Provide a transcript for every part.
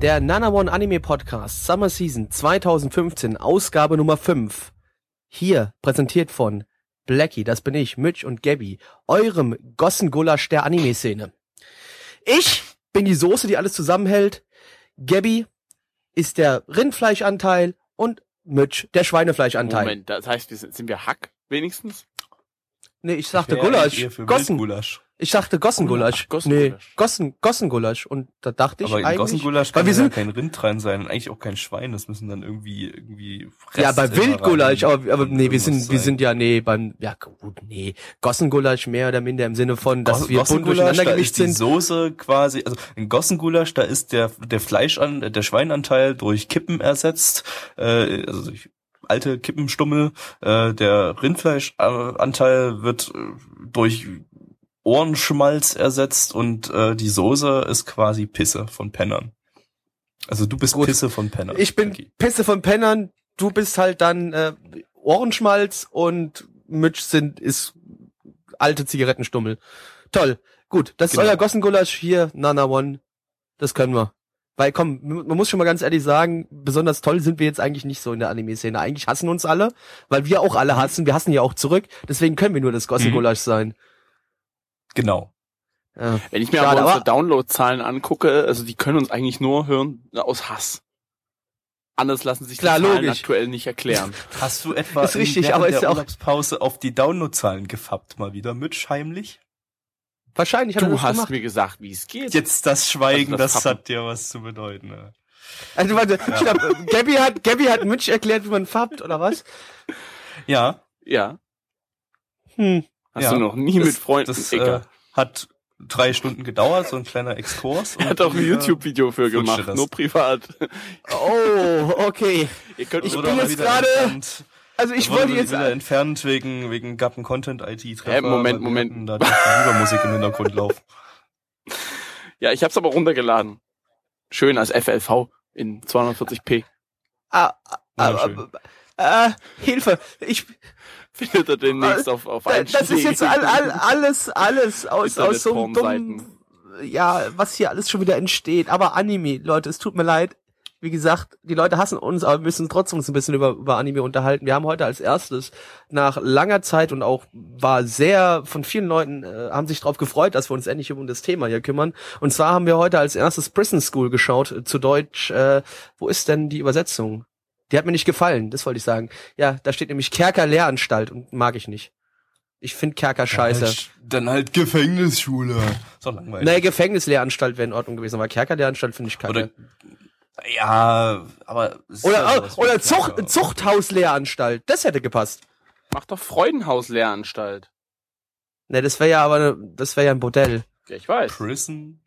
Der Nana One Anime Podcast Summer Season 2015, Ausgabe Nummer 5. Hier präsentiert von Blackie, das bin ich, Mitch und Gabby, eurem Gossengulasch der Anime-Szene. Ich bin die Soße, die alles zusammenhält. Gabby ist der Rindfleischanteil und Mitch der Schweinefleischanteil. Moment, das heißt, wir sind, sind wir Hack wenigstens? Nee, ich sagte Gulasch. Gossen. Ich sagte Gossengulasch. Ach, Gossengulasch. Nee, Gossen, Gossengulasch. Und da dachte ich Aber in eigentlich, Gossengulasch weil kann wir ja sind, kein Rind rein sein und eigentlich auch kein Schwein. Das müssen dann irgendwie, irgendwie ja, bei Wildgulasch, aber, aber nee, wir sind, wir sein. sind ja, nee, beim, ja, gut, nee, Gossengulasch mehr oder minder im Sinne von, dass Goss- wir bunt Gossengulasch, durcheinander da gemischt ist die sind. Soße quasi, also in Gossengulasch, da ist der, der Fleischan, der Schweinanteil durch Kippen ersetzt, äh, also durch alte Kippenstummel, äh, der Rindfleischanteil wird äh, durch Ohrenschmalz ersetzt und äh, die Soße ist quasi Pisse von Pennern. Also du bist Gut. Pisse von Pennern. Ich bin Jackie. Pisse von Pennern, du bist halt dann äh, Ohrenschmalz und Mitch sind ist alte Zigarettenstummel. Toll, gut, das Genau. ist euer Gossengulasch hier, Nana One. Das können wir. Weil komm, man muss schon mal ganz ehrlich sagen, besonders toll sind wir jetzt eigentlich nicht so in der Anime-Szene. Eigentlich hassen uns alle, weil wir auch alle hassen. Wir hassen ja auch zurück. Deswegen können wir nur das Gossengulasch sein. Genau. Ja. Wenn ich mir Schade, aber unsere Downloadzahlen angucke, also die können uns eigentlich nur hören aus Hass. Anders lassen sich Klar, die Zahlen logisch. aktuell nicht erklären. Hast du etwa Ist richtig, während aber ist der ja auch- Urlaubspause auf die Downloadzahlen gefappt mal wieder, Mitch, heimlich? Wahrscheinlich hat Du hast gemacht. mir gesagt, wie es geht. Jetzt das Schweigen, Also das das, hat dir was zu bedeuten. Ne? Also warte, stopp. äh, Gabby hat Gabby hat Mitch erklärt, wie man fappt oder was? Ja, Ja, Hm. Hast Ja. du noch nie mit Freunden. das äh, Egal. hat drei Stunden gedauert, so ein kleiner Exkurs. er hat auch ein äh, YouTube-Video für gemacht, das. nur privat. Oh, okay. Ihr könnt Ich bin jetzt gerade- Entfernt, Also ich das wurde wollte jetzt wieder entfernt wegen, wegen Gappen Content IT Treffer. Hä, Moment, Moment. Da die Musik im Hintergrund laufen. Ja, ich hab's aber runtergeladen. Schön als FLV in 240p. ah, ah, ah, Wunderschön. ah, äh, Hilfe. Ich Findet ihr demnächst auf, auf da- das ist jetzt all, all, alles alles aus aus so einem dummen ja, was hier alles schon wieder entsteht, aber Anime, Leute, es tut mir leid. Wie gesagt, die Leute hassen uns, aber wir müssen trotzdem uns ein bisschen über, über Anime unterhalten. Wir haben heute als erstes nach langer Zeit und auch war sehr von vielen Leuten äh, haben sich darauf gefreut, dass wir uns endlich um das Thema hier kümmern. Und zwar haben wir heute als erstes Prison School geschaut, äh, zu Deutsch. Äh, wo ist denn die Übersetzung? Die hat mir nicht gefallen, das wollte ich sagen. Ja, da steht nämlich Kerker Lehranstalt und mag ich nicht. Ich finde Kerker scheiße. Halt, dann halt Gefängnisschule. Doch langweilig. Nee, Gefängnislehranstalt wäre in Ordnung gewesen, aber Kerkerlehranstalt finde ich kacke. Oder, ja, aber. Oder, ja oder, oder Zucht. Zuchthauslehranstalt, das hätte gepasst. Mach doch Freudenhaus-Lehranstalt. Ne, das wäre ja aber, ne- das wäre ja ein Bordell. Ja, ich weiß. Prison,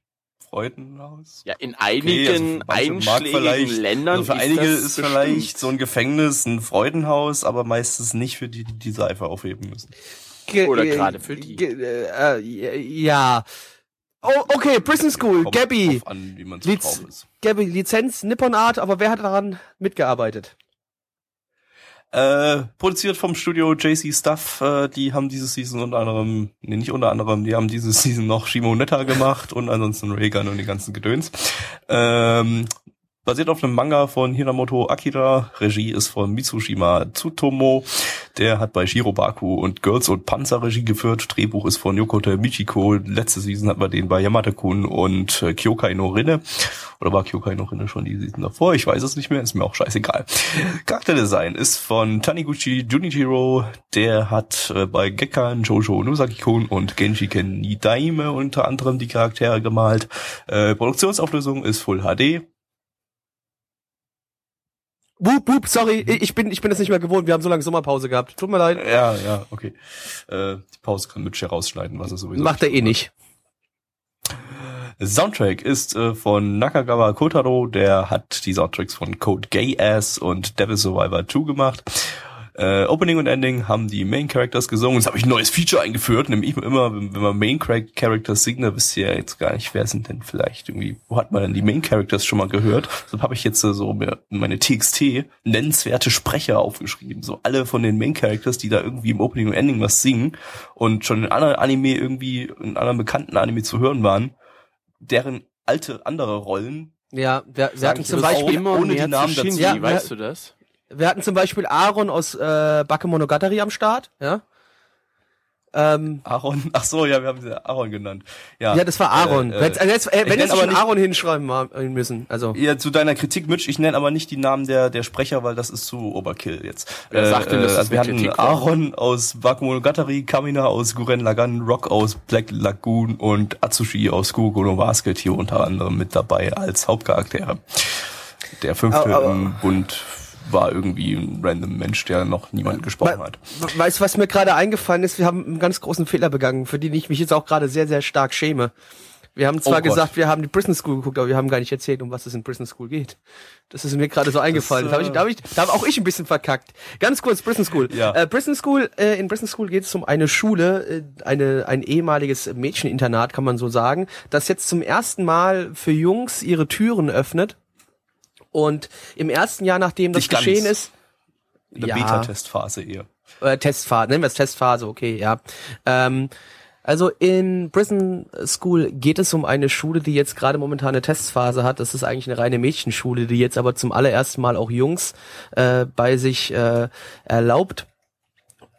Freudenhaus. Ja, in Okay, einigen also mag einschlägigen vielleicht- Ländern Also für einige das ist bestimmt. vielleicht so ein Gefängnis ein Freudenhaus, aber meistens nicht für die, die die Seife aufheben müssen. Ge- Oder äh, gerade für die. ge- äh, äh, ja. Oh, okay, Prison School, Kommt Gabby. an, Liz- ist. Gabby, Lizenz Nippon Art, aber wer hat daran mitgearbeitet? Äh, produziert vom Studio JC Stuff, äh, die haben diese Season unter anderem, nee, nicht unter anderem, die haben diese Season noch Shimonetta gemacht und ansonsten Reagan und die ganzen Gedöns. Ähm, basiert auf einem Manga von Hiramoto Akira, Regie ist von Mitsushima Tsutomo, der hat bei Shirobaku und Girls und Panzer Regie geführt, Drehbuch ist von Yokote Michiko, letzte Season hatten wir den bei Yamate-kun und äh, Kyokai no Rinne, oder war Kyokai no Rinne schon die Season davor, ich weiß es nicht mehr, ist mir auch scheißegal. Charakterdesign ist von Taniguchi Junichiro, der hat äh, bei Gekkan, Jojo Nozaki-kun und Genji Ken Nidaime unter anderem die Charaktere gemalt. Äh, Produktionsauflösung ist Full HD, Wup, wup, sorry, ich bin, ich bin das nicht mehr gewohnt. Wir haben so lange Sommerpause gehabt. Tut mir leid. Ja, ja, okay. Äh, die Pause kann Mitch herausschneiden, was er sowieso Macht er eh nicht. Soundtrack ist äh, von Nakagawa Kotaro, der hat die Soundtracks von Code Gay Ass und Devil Survivor 2 gemacht. Äh, Opening und Ending haben die Main Characters gesungen. Jetzt habe ich ein neues Feature eingeführt, nämlich immer, wenn, wenn man Main Characters singt, da wisst ihr ja jetzt gar nicht, wer sind denn vielleicht irgendwie, wo hat man denn die Main Characters schon mal gehört? Deshalb habe ich jetzt äh, so mir meine TXT nennenswerte Sprecher aufgeschrieben. So alle von den Main Characters, die da irgendwie im Opening und Ending was singen und schon in anderen Anime irgendwie, in anderen bekannten Anime zu hören waren, deren alte andere Rollen Ja, wir, wir hatten zum Beispiel, auch? ohne die Namen dazu. Ja, weißt du das? Wir hatten zum Beispiel Aaron aus äh, Bakemonogatari am Start, ja. Ähm, Aaron, ach so, ja, wir haben sie Aaron genannt. Ja, ja, das war Aaron. Äh, äh, also jetzt, äh, ich wenn jetzt aber schon nicht- Aaron hinschreiben ma- müssen, also. Ja, zu deiner Kritik, Mitch, ich nenne aber nicht die Namen der, der Sprecher, weil das ist zu Overkill jetzt. Wer sagt denn, dass das also wir hatten Kritik war? Aaron aus Bakemonogatari, Kamina aus Guren Lagann, Rock aus Black Lagoon und Atsushi aus Kugo no Basket hier unter anderem mit dabei als Hauptcharaktere. Der fünfte Aber- aber- im Bund war irgendwie ein random Mensch, der noch niemand gesprochen We- hat. Weißt du, was mir gerade eingefallen ist? Wir haben einen ganz großen Fehler begangen, für den ich mich jetzt auch gerade sehr, sehr stark schäme. Wir haben zwar Oh gesagt, wir haben die Prison School geguckt, aber wir haben gar nicht erzählt, um was es in Prison School geht. Das ist mir gerade so eingefallen. da habe ich, äh, da hab ich, da hab auch ich ein bisschen verkackt. Ganz kurz, Prison School. Ja. Äh, Prison School, äh, in Prison School geht es um eine Schule, äh, eine, ein ehemaliges Mädcheninternat, kann man so sagen, das jetzt zum ersten Mal für Jungs ihre Türen öffnet. Und im ersten Jahr, nachdem das Nicht ganz. geschehen ist, In der Ja. Beta-Testphase eher. äh, Testphase, nennen wir es Testphase, okay, ja. Ähm, also in Prison School geht es um eine Schule, die jetzt gerade momentan eine Testphase hat. Das ist eigentlich eine reine Mädchenschule, die jetzt aber zum allerersten Mal auch Jungs äh, bei sich äh, erlaubt.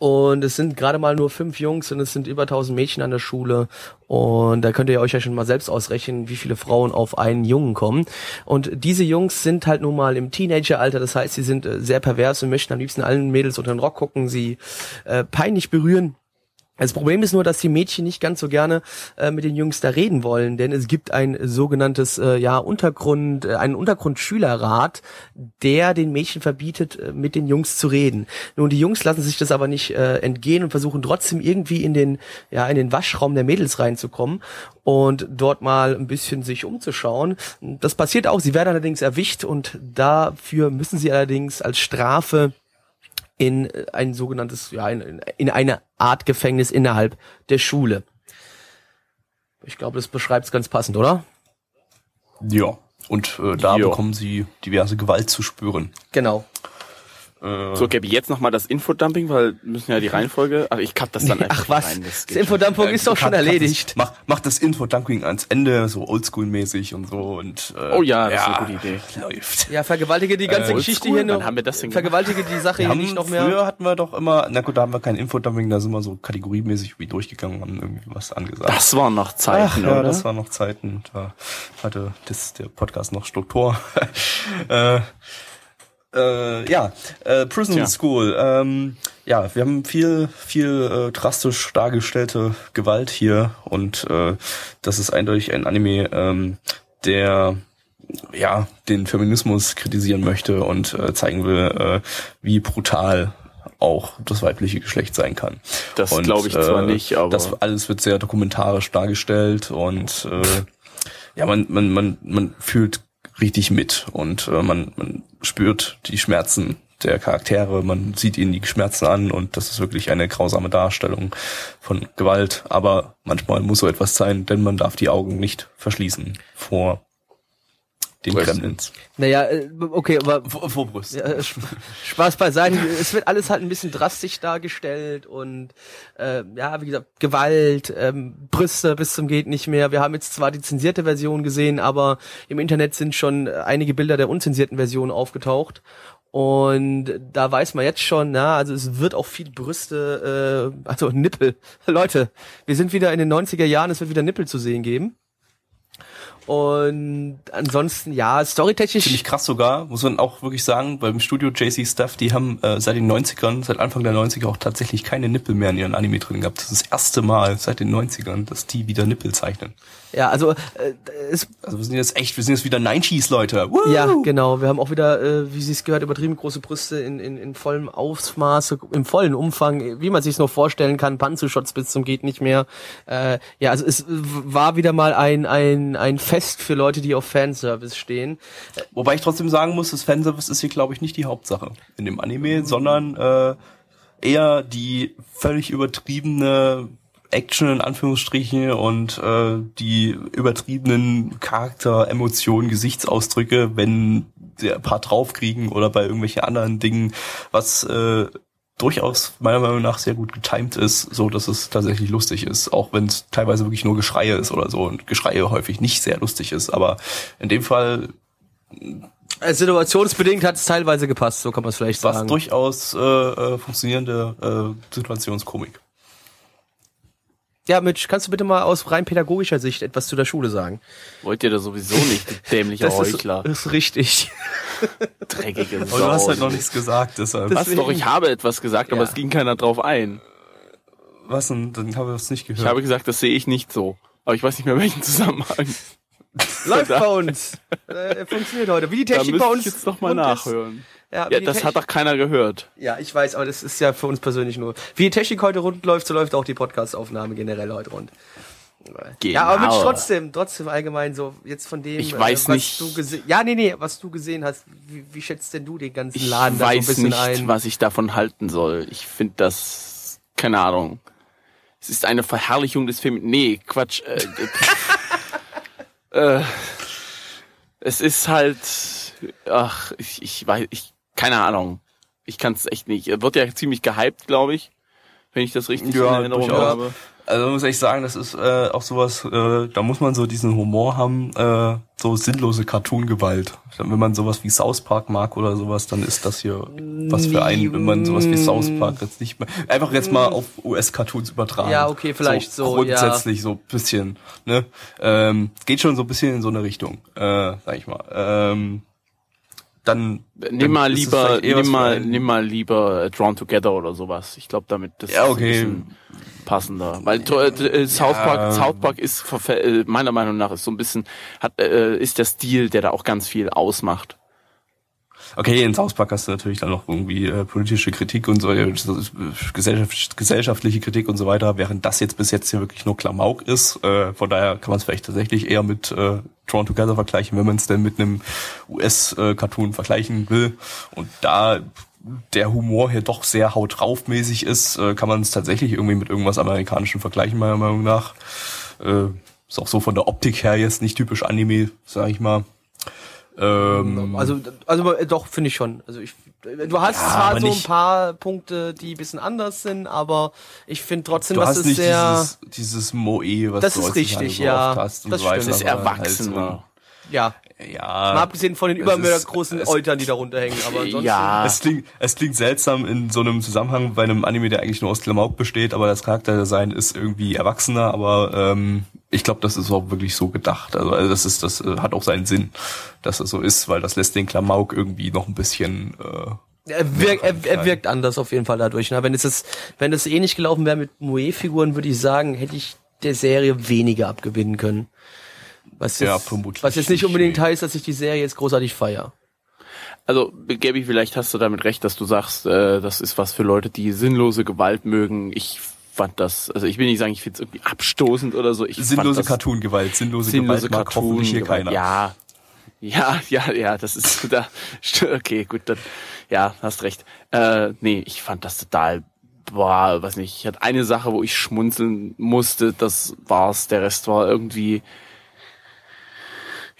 Und es sind gerade mal nur fünf Jungs und es sind über 1000 Mädchen an der Schule. Und da könnt ihr euch ja schon mal selbst ausrechnen, wie viele Frauen auf einen Jungen kommen. Und diese Jungs sind halt nun mal im Teenageralter. Das heißt, sie sind äh, sehr pervers und möchten am liebsten allen Mädels unter den Rock gucken, sie äh, peinlich berühren. Das Problem ist nur, dass die Mädchen nicht ganz so gerne äh, mit den Jungs da reden wollen, denn es gibt ein sogenanntes äh, ja Untergrund, äh, einen Untergrundschülerrat, der den Mädchen verbietet, äh, mit den Jungs zu reden. Nun die Jungs lassen sich das aber nicht äh, entgehen und versuchen trotzdem irgendwie in den ja in den Waschraum der Mädels reinzukommen und dort mal ein bisschen sich umzuschauen. Das passiert auch. Sie werden allerdings erwischt und dafür müssen sie allerdings als Strafe in äh, ein sogenanntes, ja, in, in eine Art Gefängnis innerhalb der Schule. Ich glaube, das beschreibt es ganz passend, oder? Ja. Und äh, da Jo. bekommen sie diverse Gewalt zu spüren. Genau. Äh, So, Gabi, jetzt nochmal das Infodumping, weil wir müssen ja die Reihenfolge. Ach, ich cut das dann einfach Ach was, rein. das, geht schon. Infodumping ist doch schon Cut- cut erledigt. Das, mach, mach das Info-Dunking ans Ende, so oldschool-mäßig und so. Und, äh, Oh ja, das ist eine gute Idee. Läuft. Ja, vergewaltige die ganze Äh, Geschichte hier nur. Wann haben wir das denn gemacht? vergewaltige die Sache Wir hier haben, nicht noch mehr. Früher hatten wir doch immer, na gut, da haben wir kein Infodumping, da sind wir so kategoriemäßig wie durchgegangen und haben irgendwie was angesagt. Das waren noch Ach, Zeiten, ja, oder? das waren noch Zeiten, da hatte das, der Podcast noch Struktur. äh, äh, ja, äh, Prison Tja. School. Ähm, ja, wir haben viel, viel äh, drastisch dargestellte Gewalt hier und äh, das ist eindeutig ein Anime, ähm, der ja den Feminismus kritisieren möchte und äh, zeigen will, äh, wie brutal auch das weibliche Geschlecht sein kann. Das glaube ich zwar äh, nicht, aber das alles wird sehr dokumentarisch dargestellt und äh, ja, man, man, man, man fühlt richtig mit und äh, man, man spürt die Schmerzen der Charaktere, man sieht ihnen die Schmerzen an und das ist wirklich eine grausame Darstellung von Gewalt. Aber manchmal muss so etwas sein, denn man darf die Augen nicht verschließen vor den? Gremlins. Naja, äh, okay, aber Vor, vor Brust. Ja, äh, Sp- Spaß beiseite. es wird alles halt ein bisschen drastisch dargestellt und äh, ja, wie gesagt, Gewalt, ähm, Brüste bis zum geht nicht mehr. Wir haben jetzt zwar die zensierte Version gesehen, aber im Internet sind schon einige Bilder der unzensierten Version aufgetaucht. Und da weiß man jetzt schon, na, also es wird auch viel Brüste, äh, also Nippel. Leute, wir sind wieder in den 90er Jahren, es wird wieder Nippel zu sehen geben. Und ansonsten, ja, storytechnisch. Ziemlich krass sogar, muss man auch wirklich sagen, beim Studio JC Stuff, die haben äh, seit den 90ern, seit Anfang der 90er auch tatsächlich keine Nippel mehr in ihren Anime drin gehabt. Das ist das erste Mal seit den 90ern, dass die wieder Nippel zeichnen. Ja, also äh, es, Also wir sind jetzt echt, wir sind jetzt wieder 90s Leute. Woo! ja, genau. Wir haben auch wieder, äh, wie sie es gehört, übertrieben große Brüste in, in, in vollem Ausmaße, im vollen Umfang, wie man sich nur vorstellen kann, Panzershots bis zum geht nicht mehr. Äh, ja, also es war wieder mal ein ein ein Fest für Leute, die auf Fanservice stehen. Wobei ich trotzdem sagen muss, das Fanservice ist hier, glaube ich, nicht die Hauptsache in dem Anime, sondern äh, eher die völlig übertriebene Action in Anführungsstrichen und äh, die übertriebenen Charakter, Emotionen, Gesichtsausdrücke, wenn sie ein paar draufkriegen oder bei irgendwelchen anderen Dingen, was äh, durchaus meiner Meinung nach sehr gut getimed ist, so dass es tatsächlich lustig ist, auch wenn es teilweise wirklich nur Geschreie ist oder so und Geschreie häufig nicht sehr lustig ist, aber in dem Fall Äh, Situationsbedingt hat es teilweise gepasst, so kann man es vielleicht sagen. durchaus äh, äh, funktionierende äh, Situationskomik. Ja, Mitch, kannst du bitte mal aus rein pädagogischer Sicht etwas zu der Schule sagen? Wollt ihr da sowieso nicht, dämlicher Das ist, Heuchler. ist richtig. Dreckige Aber du hast Sau. halt noch nichts gesagt, deshalb. Das- Was doch, ich habe etwas gesagt, aber Ja. es ging keiner drauf ein. Was denn? Dann habe ich das nicht Ich gehört. habe gesagt, das sehe ich nicht so. Aber ich weiß nicht mehr welchen Zusammenhang. Läuft bei uns. Äh, funktioniert heute. Wie die Technik bei ich uns. jetzt noch mal rund ist. Ja, Ja, das hat doch keiner gehört. Ja, ich weiß, aber das ist ja für uns persönlich nur. Wie die Technik heute rund läuft, so läuft auch die Podcast-Aufnahme generell heute rund. Ja, aber Mitch, Genau. trotzdem, trotzdem allgemein so, jetzt von dem, Ich weiß äh, was nicht. du gesehen, ja, nee, nee, was du gesehen hast, wie, wie schätzt denn du den ganzen Ich Laden da so ein weiß bisschen nicht, ein? was ich davon halten soll. Ich finde das, keine Ahnung. Es ist eine Verherrlichung des Films. Nee, Quatsch. Äh, äh, es ist halt, ach, ich, ich weiß, ich, keine Ahnung. Ich kann es echt nicht. Er wird ja ziemlich gehypt, glaube ich. Wenn ich das richtig Ja, in Erinnerung durchaus. habe. Also muss ich sagen, das ist äh, auch sowas, äh, da muss man so diesen Humor haben, äh, so sinnlose Cartoon-Gewalt. Wenn man sowas wie South Park mag oder sowas, dann ist das hier was für einen, wenn man sowas wie South Park jetzt nicht mehr, einfach jetzt mal auf US-Cartoons übertragen. Ja, okay, vielleicht so, Grundsätzlich so ein bisschen, ne? Ähm, geht schon so ein bisschen in so eine Richtung, äh, sag ich mal. Ähm, dann Nimm mal ist lieber, nimm mal, nimm mal lieber Drawn Together oder sowas. Ich glaube, damit das Ja, ist okay. ein bisschen passender. Weil äh, äh, South Park, Ja. South Park ist äh, meiner Meinung nach ist so ein bisschen hat äh, ist der Stil, der da auch ganz viel ausmacht. Okay, in South Park hast du natürlich dann noch irgendwie äh, politische Kritik und so, äh, gesellschaft, gesellschaftliche Kritik und so weiter, während das jetzt bis jetzt hier wirklich nur Klamauk ist. Äh, von daher kann man es vielleicht tatsächlich eher mit äh, Drawn Together vergleichen, wenn man es denn mit einem US-Cartoon vergleichen will. Und da der Humor hier doch sehr haut drauf mäßig ist, äh, kann man es tatsächlich irgendwie mit irgendwas Amerikanischem vergleichen, meiner Meinung nach. Äh, ist auch so von der Optik her jetzt nicht typisch Anime, sag ich mal. Ähm, Also, also äh, doch, finde ich schon. Also ich, du hast Ja, zwar so ein paar Punkte, die ein bisschen anders sind, aber ich finde trotzdem, Du dass hast es nicht sehr, dieses, dieses Moe, was Das du ist richtig, so ja. oft hast und Das so weiter. stimmt. Es ist aber halt erwachsener. Ja, ja. mal abgesehen von den es übermäßig ist- großen es- Eutern, die darunter hängen, aber ansonsten, ja. Es klingt, es klingt seltsam in so einem Zusammenhang bei einem Anime, der eigentlich nur aus Klamauk besteht, aber das Charakterdesign ist irgendwie erwachsener, aber ähm, ich glaube, das ist auch wirklich so gedacht. Also, also das ist, das äh, hat auch seinen Sinn, dass es so ist, weil das lässt den Klamauk irgendwie noch ein bisschen äh, Er, wirkt, er, er wirkt anders auf jeden Fall dadurch. Ne? Wenn es jetzt, wenn es ähnlich gelaufen wäre mit Moe-Figuren, würde ich sagen, hätte ich der Serie weniger abgewinnen können. Was jetzt, Ja, vermutlich was jetzt nicht unbedingt nee. heißt, dass ich die Serie jetzt großartig feier. Also, Gabby, vielleicht hast du damit recht, dass du sagst, äh, das ist was für Leute, die sinnlose Gewalt mögen. Ich fand das, also ich will nicht sagen, ich finde es irgendwie abstoßend oder so. Ich sinnlose Cartoon-Gewalt. Sinnlose, sinnlose Gewalt mag hoffentlich hier Cartoon. keiner. Ja, ja, ja, ja, das ist da. Okay, gut, dann, ja, hast recht. Äh, nee, ich fand das total, boah, weiß nicht. Ich hatte eine Sache, wo ich schmunzeln musste. Das war's. Der Rest war irgendwie,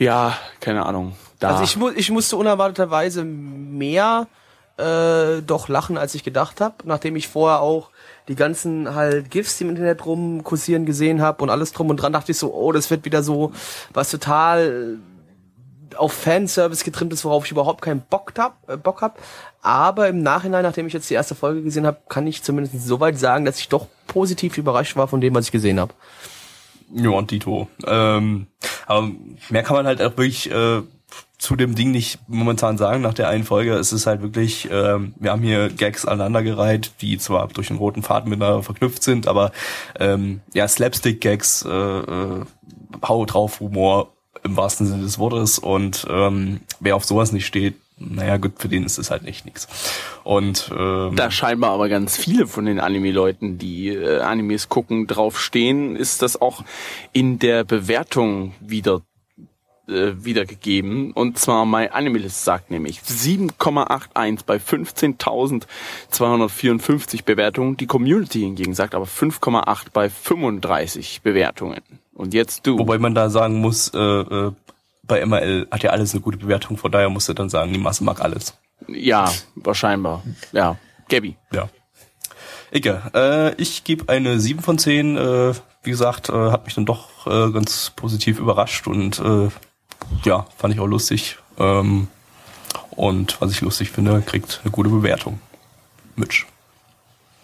ja, keine Ahnung. Da. Also ich, mu ich musste unerwarteterweise mehr äh, doch lachen, als ich gedacht habe, nachdem ich vorher auch die ganzen halt GIFs, die im Internet rum kursieren gesehen habe und alles drum und dran, dachte ich so, oh, das wird wieder so was total äh, auf Fanservice getrimmt ist, worauf ich überhaupt keinen Bock hab, äh, Bock hab. Aber im Nachhinein, nachdem ich jetzt die erste Folge gesehen habe, kann ich zumindest soweit sagen, dass ich doch positiv überrascht war von dem, was ich gesehen habe. Ja, und Dito. Ähm, Aber mehr kann man halt auch wirklich äh, zu dem Ding nicht momentan sagen nach der einen Folge. Es ist halt wirklich, ähm, wir haben hier Gags aneinandergereiht, die zwar durch einen roten Faden miteinander verknüpft sind, aber ähm, ja, Slapstick-Gags, äh, äh, Hau drauf Humor im wahrsten Sinne des Wortes und ähm, wer auf sowas nicht steht, naja gut, für den ist es halt nicht nix. Und ähm, Da scheinbar aber ganz viele von den Anime-Leuten, die äh, Animes gucken, drauf stehen, ist das auch in der Bewertung wieder äh, wiedergegeben. Und zwar My Animalist sagt nämlich 7,81 bei 15.254 Bewertungen. Die Community hingegen sagt aber 5,8 bei 35 Bewertungen. Und jetzt du. wobei man da sagen muss, äh, äh, bei MRL hat ja alles eine gute Bewertung, von daher musst du dann sagen, die Masse mag alles. ja, wahrscheinlich. Ja. Gabby. Ja. Icke, äh, ich gebe eine 7 von 10. Äh, wie gesagt, äh, hat mich dann doch äh, ganz positiv überrascht und äh, ja, fand ich auch lustig. Ähm, und was ich lustig finde, kriegt eine gute Bewertung. Mitch.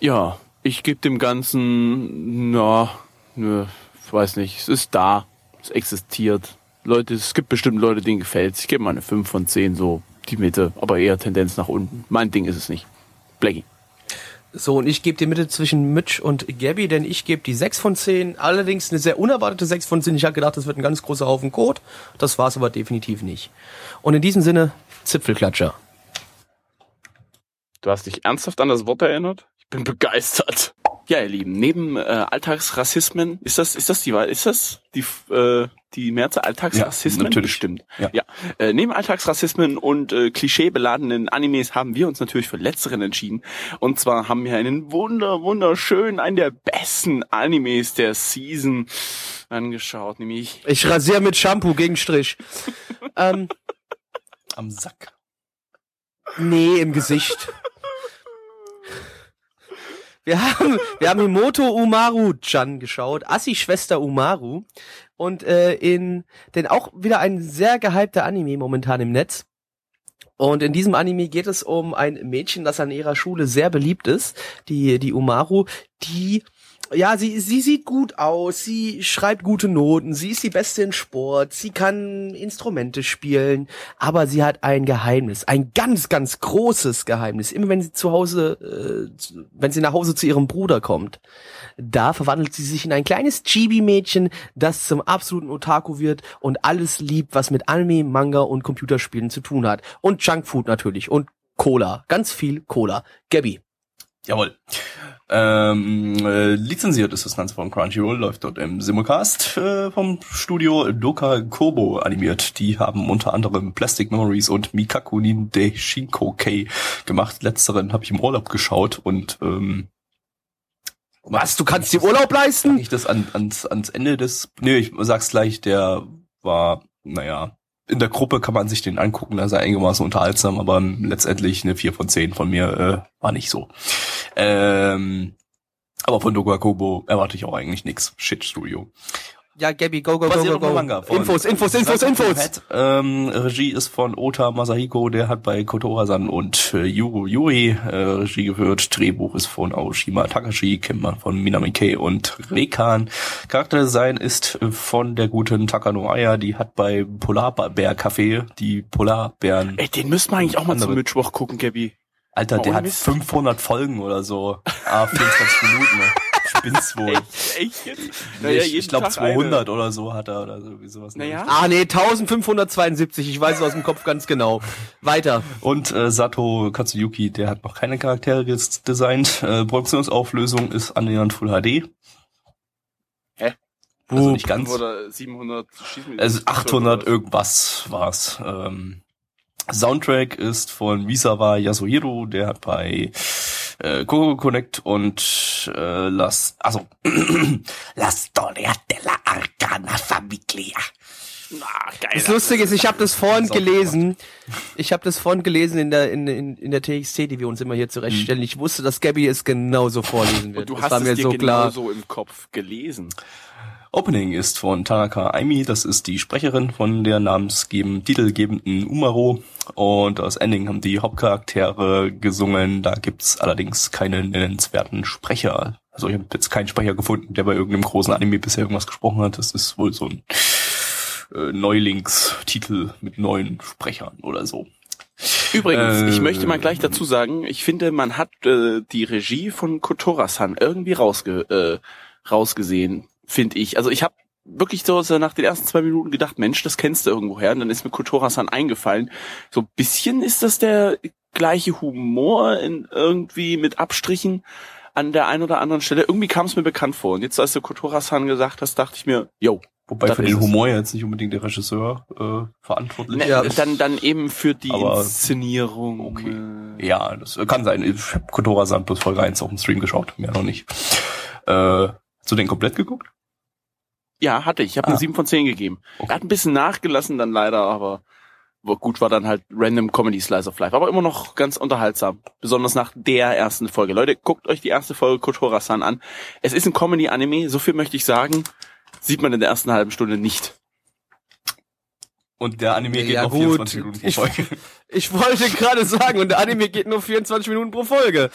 Ja, ich gebe dem Ganzen, na, nö, ich weiß nicht, es ist da, es existiert. Leute, es gibt bestimmt Leute, denen gefällt's. Ich gebe mal eine 5 von 10, so die Mitte, aber eher Tendenz nach unten. Mein Ding ist es nicht. Blackie. So, und ich gebe die Mitte zwischen Mitch und Gabby, denn ich gebe die 6 von 10. Allerdings eine sehr unerwartete 6 von 10. Ich habe gedacht, das wird ein ganz großer Haufen Code. Das war es aber definitiv nicht. Und in diesem Sinne, Zipfelklatscher. Du hast dich ernsthaft an das Wort erinnert? Bin begeistert. Ja, ihr Lieben, neben äh, Alltagsrassismen, ist das, ist das die, ist das die, äh, die Mehrzahl Alltagsrassismen? Ja, natürlich. Bestimmt. Ja. ja. Äh, neben Alltagsrassismen und äh, klischeebeladenen Animes haben wir uns natürlich für letzteren entschieden. Und zwar haben wir einen wunder, wunderschönen, einen der besten Animes der Season angeschaut, nämlich Ich rasiere mit Shampoo gegen Strich. ähm, Am Sack. nee, im Gesicht. Wir haben, wir haben Himoto Umaru-chan geschaut, Assi-Schwester Umaru. Und äh, in den auch wieder ein sehr gehypter Anime momentan im Netz. Und in diesem Anime geht es um ein Mädchen, das an ihrer Schule sehr beliebt ist, die, die Umaru, die ja, sie, sie sieht gut aus, sie schreibt gute Noten, sie ist die Beste in Sport, sie kann Instrumente spielen, aber sie hat ein Geheimnis, ein ganz, ganz großes Geheimnis. Immer wenn sie zu Hause, äh, wenn sie nach Hause zu ihrem Bruder kommt, da verwandelt sie sich in ein kleines Chibi-Mädchen, das zum absoluten Otaku wird und alles liebt, was mit Anime, Manga und Computerspielen zu tun hat. Und Junkfood natürlich und Cola, ganz viel Cola. Gabby. Jawohl. Ähm, äh, lizenziert ist das Ganze von Crunchyroll, läuft dort im Simulcast äh, vom Studio Doka Kobo animiert. Die haben unter anderem Plastic Memories und Mikaku de Shinkokei gemacht. Letzteren habe ich im Urlaub geschaut und ähm, Was, du kannst dir Urlaub leisten? Sag ich das an, ans, ans Ende des. Nee, ich sag's gleich, der war, naja, in der Gruppe kann man sich den angucken, da ist er einigermaßen unterhaltsam, aber letztendlich eine 4 von 10 von mir äh, war nicht so. Ähm, aber von Doga Kobo erwarte ich auch eigentlich nix. Shit Studio. Ja, Gabby, go, go, go, go, go. Manga von Infos, Infos, Infos, Infos. Ähm, Regie ist von Ota Masahiko, der hat bei Kotorasan und äh, Yuru Yuri äh, Regie geführt. Drehbuch ist von Aoshima Takashi, kennt man von Minami Kei und Rekan. Charakterdesign ist äh, von der guten Takano Aya, die hat bei Polarbär Café die Polarbären. Ey, den müssen wir eigentlich auch mal zum Andere- Mittwoch gucken, Gabby. Alter, der ohne hat Mist. 500 Folgen oder so. Ah, 24 Minuten. Spinn's wohl. Echt jetzt? ich ich glaube 200 oder so hat er oder so wie sowas. Naja. Ah, nee, 1572. Ich weiß es aus dem Kopf ganz genau. Weiter. Und äh, Sato Katsuyuki, der hat noch keine Charaktere jetzt designt. Äh, Produktionsauflösung ist annähernd Full HD. Hä? Also nicht ganz. Oder 700 schießen wir- Also 800 irgendwas war's. Ähm, Soundtrack ist von Misawa Yasuhiro, der hat bei äh, Coco Connect und äh, Las, also La Storia della Arcana Famiglia. Ah, geil. Das Lustige ist, ich habe das vorhin gelesen. Ich habe das vorhin gelesen in der in, in, in der TXT, die wir uns immer hier zurechtstellen. Ich wusste, dass Gabby es genauso vorlesen wird. Und du das hast war es mir dir so klar. genauso im Kopf gelesen. Opening ist von Tanaka Aimi, das ist die Sprecherin von der namensgebenden, titelgebenden Umaro. Und das Ending haben die Hauptcharaktere gesungen. Da gibt's allerdings keine nennenswerten Sprecher. Also ich habe jetzt keinen Sprecher gefunden, der bei irgendeinem großen Anime bisher irgendwas gesprochen hat. Das ist wohl so ein äh, Neulingstitel mit neuen Sprechern oder so. Übrigens, Äh, ich möchte mal gleich dazu sagen, ich finde, man hat äh, die Regie von Kotora-san irgendwie rausge äh, rausgesehen, finde ich. Also ich habe wirklich so so nach den ersten zwei Minuten gedacht, Mensch, das kennst du irgendwoher. Und dann ist mir Kotora-san eingefallen. So ein bisschen ist das der gleiche Humor in irgendwie mit Abstrichen an der einen oder anderen Stelle. Irgendwie kam es mir bekannt vor. Und jetzt, als du Kotora-san gesagt hast, dachte ich mir, yo, Wobei für den. Humor jetzt nicht unbedingt der Regisseur äh, verantwortlich ne, Ja. dann dann eben für die Aber- Inszenierung. Okay. äh, Ja, das kann sein. Ich habe Kotora Sand plus Folge 1 auf dem Stream geschaut, mehr noch nicht. Äh, hast du den komplett geguckt? Ja, hatte ich. Ich habe Ah. eine 7 von 10 gegeben. Okay. Er hat ein bisschen nachgelassen dann leider, aber gut war dann halt Random Comedy Slice of Life. Aber immer noch ganz unterhaltsam. Besonders nach der ersten Folge. Leute, guckt euch die erste Folge Kotora-san an. Es ist ein Comedy-Anime, so viel möchte ich sagen. Sieht man in der ersten halben Stunde nicht. Und der Anime geht Ja, noch gut. 24 Minuten pro Ich- Folge. Ich wollte gerade sagen, und der Anime geht nur 24 Minuten pro Folge.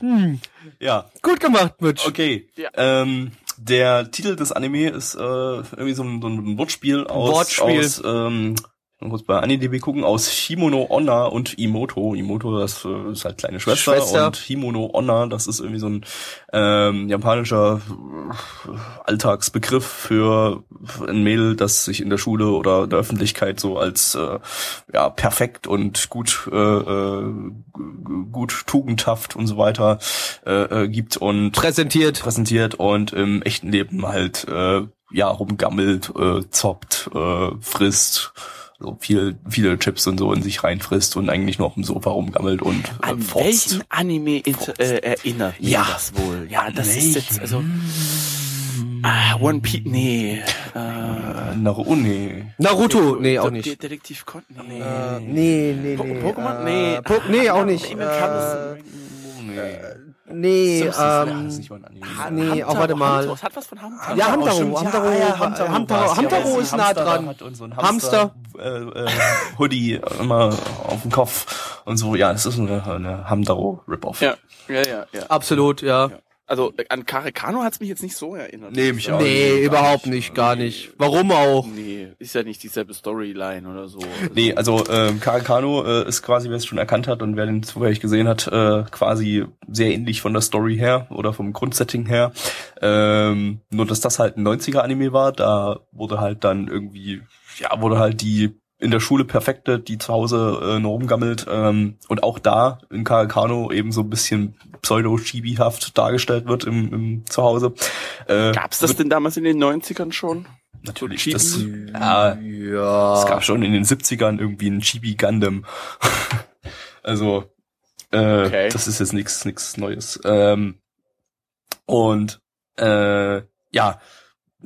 Hm, ja, gut gemacht, Mitch. okay. Ja. Ähm, der Titel des Anime ist äh, irgendwie so ein, so ein Wortspiel aus, Wortspiel. aus ähm, mal kurz bei AniDB gucken, aus Himono Onna und Imoto. Imoto, das äh, ist halt kleine Schwester, Schwester. und Himono Onna, das ist irgendwie so ein ähm, japanischer äh, Alltagsbegriff für ein Mädel, das sich in der Schule oder der Öffentlichkeit so als äh, ja perfekt und gut äh, äh, gut tugendhaft und so weiter äh, gibt und Präsentiert. präsentiert und im echten Leben halt äh, ja rumgammelt, äh, zockt, äh, frisst, so viel viele Chips und so in sich reinfrisst und eigentlich nur auf dem Sofa rumgammelt und äh, An fotzt. welchen Anime äh, erinnert mich Ja. das wohl? Ja, das An ist jetzt, also, ah, One Piece, nee, äh, Äh, Na, oh nee. Naruto, nee, auch nicht. Detektiv Con, nee. Äh, nee, nee, Po- nee. Pokémon? Äh, Nee. Po nee, auch nicht. Nee, Äh, nee. Nee, ähm, das ist nicht mal ein Anime. Ah, nee, auch warte mal. Hamtaro, Es hat was von Hamtaro. Ja, Hamtaro, stimmt. Hamtaro, ja, ja, Hamtaro. Hamtaro Ja, ist nah Hamster dran. Hat und so ein Hamster. Hamster, äh, äh, Hoodie immer auf dem Kopf und so. Ja, es ist eine, eine Hamtaro-Rip-Off. Ja, ja, ja, ja. Absolut, ja. Ja. Also äh, an Karekano hat's mich jetzt nicht so erinnert. Nee, mich auch Nee, nicht. überhaupt nicht, gar nicht. Warum auch? Nee, ist ja nicht dieselbe Storyline oder so. Nee, also ähm, Karakano äh, ist quasi, wer es schon erkannt hat und wer den zufällig gesehen hat, äh, quasi sehr ähnlich von der Story her oder vom Grundsetting her. Ähm, nur dass das halt ein 90er-Anime war, da wurde halt dann irgendwie, ja, wurde halt die in der Schule perfekte, die zu Hause äh, nur rumgammelt ähm, und auch da in Karakano eben so ein bisschen pseudo-chibi-haft dargestellt wird im, im Zuhause. Äh, Gab's das denn damals in den 90ern schon? natürlich. Chibi? Das, ja, Ja. es gab schon in den 70ern irgendwie ein Chibi Gundam. also, äh, Okay. das ist jetzt nichts nix Neues. Ähm, und äh, ja,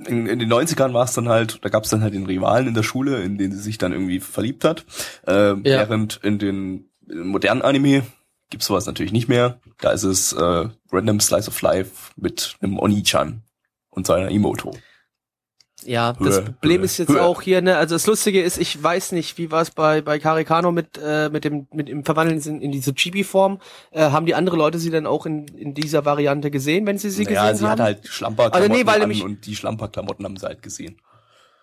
in, in den 90ern war es dann halt, da gab es dann halt den Rivalen in der Schule, in den sie sich dann irgendwie verliebt hat. Ähm, Ja. Während in den in modernen Anime gibt's sowas natürlich nicht mehr. Da ist es äh, Random Slice of Life mit einem Oni-chan und seiner Emoto. Ja, das Problem ist jetzt auch hier, ne, also das Lustige ist, ich weiß nicht, wie war es bei, bei Karikano mit, äh, mit dem, mit dem Verwandeln in, in diese Chibi-Form. Äh, haben die andere Leute sie dann auch in, in dieser Variante gesehen, wenn sie sie Naja, gesehen sie haben? hat halt Schlamperklamotten Also nee, weil nämlich- und die Schlamperklamotten haben sie halt gesehen.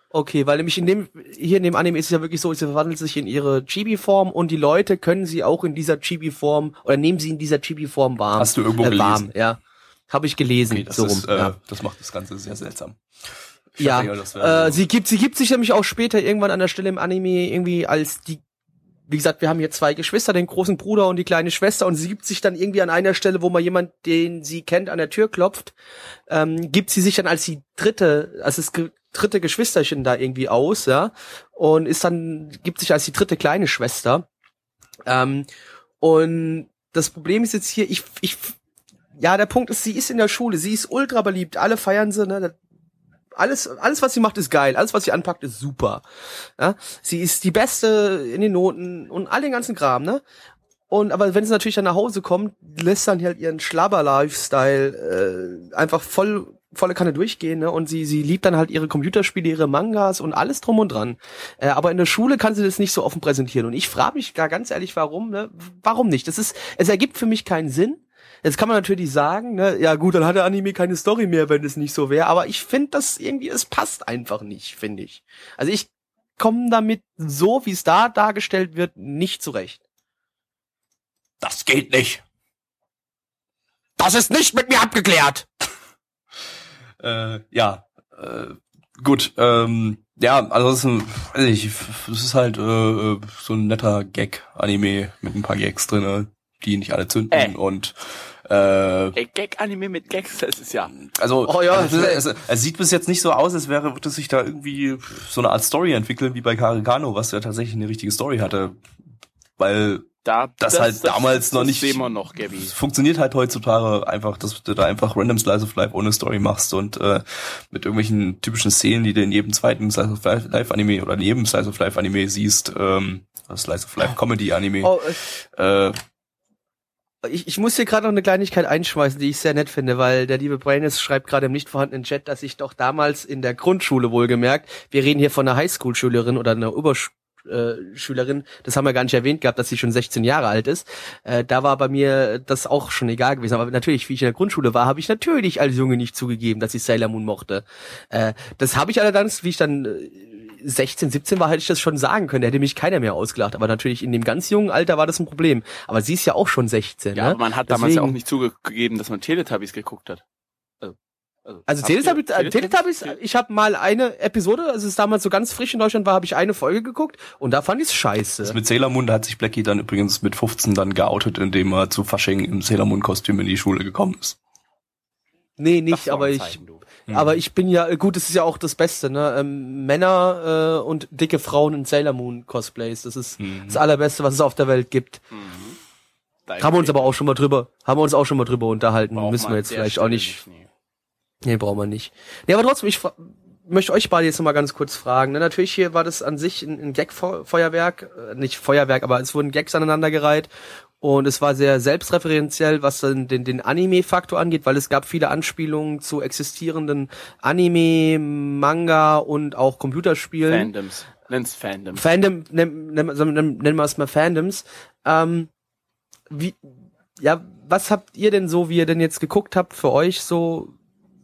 Okay, weil nämlich in dem, hier in dem Anime ist es ja wirklich so, sie verwandelt sich in ihre Chibi-Form und die Leute können sie auch in dieser Chibi-Form, oder nehmen sie in dieser Chibi-Form warm. Hast du irgendwo äh, warm, gelesen? ja. Habe ich gelesen, Okay, das, so rum. ist, äh, ja. das macht das Ganze sehr seltsam. Ja, äh, sie gibt, sie gibt sich nämlich auch später irgendwann an der Stelle im Anime irgendwie als die, wie gesagt, wir haben hier zwei Geschwister, den großen Bruder und die kleine Schwester und sie gibt sich dann irgendwie an einer Stelle, wo mal jemand, den sie kennt, an der Tür klopft, ähm, gibt sie sich dann als die dritte, als das ge- dritte Geschwisterchen da irgendwie aus, ja, und ist dann, gibt sich als die dritte kleine Schwester. Ähm, und das Problem ist jetzt hier, ich, ich, ja, der Punkt ist, sie ist in der Schule, sie ist ultra beliebt, alle feiern sie, ne, alles, alles, was sie macht, ist geil. Alles, was sie anpackt, ist super. Ja? Sie ist die Beste in den Noten und all den ganzen Kram, ne? Und aber wenn sie natürlich dann nach Hause kommt, lässt dann halt ihren Schlabber-Lifestyle äh, einfach voll volle Kanne durchgehen, ne? Und sie sie liebt dann halt ihre Computerspiele, ihre Mangas und alles drum und dran. Äh, aber in der Schule kann sie das nicht so offen präsentieren. Und ich frage mich gar ganz ehrlich, warum, ne? Warum nicht? Das ist, es ergibt für mich keinen Sinn. Jetzt kann man natürlich sagen, ne, ja gut, dann hat der Anime keine Story mehr, wenn es nicht so wäre, aber ich finde das irgendwie, es passt einfach nicht, finde ich. Also ich komme damit so, wie es da dargestellt wird, nicht zurecht. Das geht nicht. Das ist nicht mit mir abgeklärt. Äh, ja, äh, gut. Ähm, ja, also das ist, ein, weiß ich, das ist halt äh, so ein netter Gag-Anime mit ein paar Gags drinne, die nicht alle zünden Äh. und äh, Ey, Gag-Anime mit Gags, das ist ja. also Oh ja, also, das- es, es, es sieht bis jetzt nicht so aus, als wäre, würde sich da irgendwie so eine Art Story entwickeln wie bei Karikano, was ja tatsächlich eine richtige Story hatte, weil Da, Das halt damals noch das nicht- sehen wir noch, Gabby. es funktioniert halt heutzutage einfach, dass du da einfach random Slice of Life ohne Story machst und äh, mit irgendwelchen typischen Szenen, die du in jedem zweiten Slice of Life Life Anime oder in jedem Slice of Life Anime siehst, ähm, Slice of Life Comedy Anime. Oh, Äh, ich, ich muss hier gerade noch eine Kleinigkeit einschmeißen, die ich sehr nett finde, weil der liebe Braines schreibt gerade im nicht vorhandenen Chat, dass ich doch damals in der Grundschule wohlgemerkt, wir reden hier von einer Highschool-Schülerin oder einer Oberschülerin, das haben wir gar nicht erwähnt gehabt, dass sie schon 16 Jahre alt ist. Äh, da war bei mir das auch schon egal gewesen. Aber natürlich, wie ich in der Grundschule war, habe ich natürlich als Junge nicht zugegeben, dass ich Sailor Moon mochte. Äh, das habe ich allerdings, wie ich dann äh, 16, 17 war, hätte ich das schon sagen können. Da hätte mich keiner mehr ausgelacht. Aber natürlich in dem ganz jungen Alter war das ein Problem. Aber sie ist ja auch schon 16. Ja, ne? aber man hat damals ja auch Deswegen- nicht zugegeben, dass man Teletubbies geguckt hat. Also, Also ihr Teletubbies, äh, Teletubbies, ich habe mal eine Episode, als es damals so ganz frisch in Deutschland war, habe ich eine Folge geguckt und da fand ich's scheiße. das mit Sailor Moon, da hat sich Blackie dann übrigens mit 15 dann geoutet, indem er zu Fasching im Sailor Moon Kostüm in die Schule gekommen ist. Nee, nicht, aber ich, Aber ich bin ja, gut, das ist ja auch das Beste, ne? Ähm, Männer äh, und dicke Frauen in Sailor Moon Cosplays, das ist das allerbeste, was es auf der Welt gibt. Dein Haben wir uns aber auch schon mal drüber, haben wir uns auch schon mal drüber unterhalten, braucht müssen wir jetzt vielleicht Stelle auch nicht, nee. nee, brauchen wir nicht. Nee, aber trotzdem, ich möchte euch beide jetzt noch mal ganz kurz fragen. Ne, natürlich hier war das an sich ein, ein Gag-Feuerwerk, äh, nicht Feuerwerk, aber es wurden Gags aneinandergereiht und es war sehr selbstreferenziell, was dann den, den Anime-Faktor angeht, weil es gab viele Anspielungen zu existierenden Anime, Manga und auch Computerspielen. Fandoms. Nenn's Fandom. Fandom, nennen, nennen, nennen, nennen wir es mal Fandoms. Ähm, wie, ja, was habt ihr denn so, wie ihr denn jetzt geguckt habt, für euch so,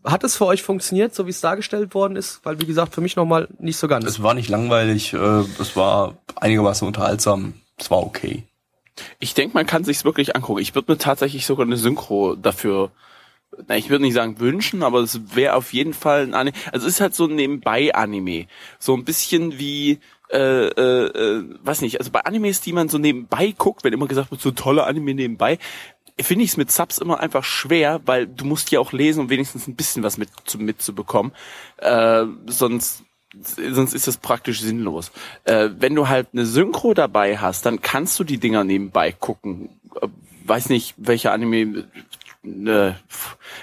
hat es für euch funktioniert, so wie es dargestellt worden ist? Weil, wie gesagt, für mich nochmal nicht so ganz. Es war nicht langweilig, äh, es war einigermaßen unterhaltsam, es war okay. Ich denke, man kann sich's wirklich angucken. Ich würde mir tatsächlich sogar eine Synchro dafür, na, ich würde nicht sagen wünschen, aber es wäre auf jeden Fall ein Anime. Also es ist halt so ein Nebenbei-Anime. So ein bisschen wie, äh, äh, äh, weiß nicht, also bei Animes, die man so nebenbei guckt, wenn immer gesagt wird, so tolle Anime nebenbei, finde ich es mit Subs immer einfach schwer, weil du musst ja auch lesen, um wenigstens ein bisschen was mit zu, mitzubekommen. Äh, sonst sonst ist das praktisch sinnlos. Äh, wenn du halt eine Synchro dabei hast, dann kannst du die Dinger nebenbei gucken. Äh, weiß nicht, welcher Anime. Äh,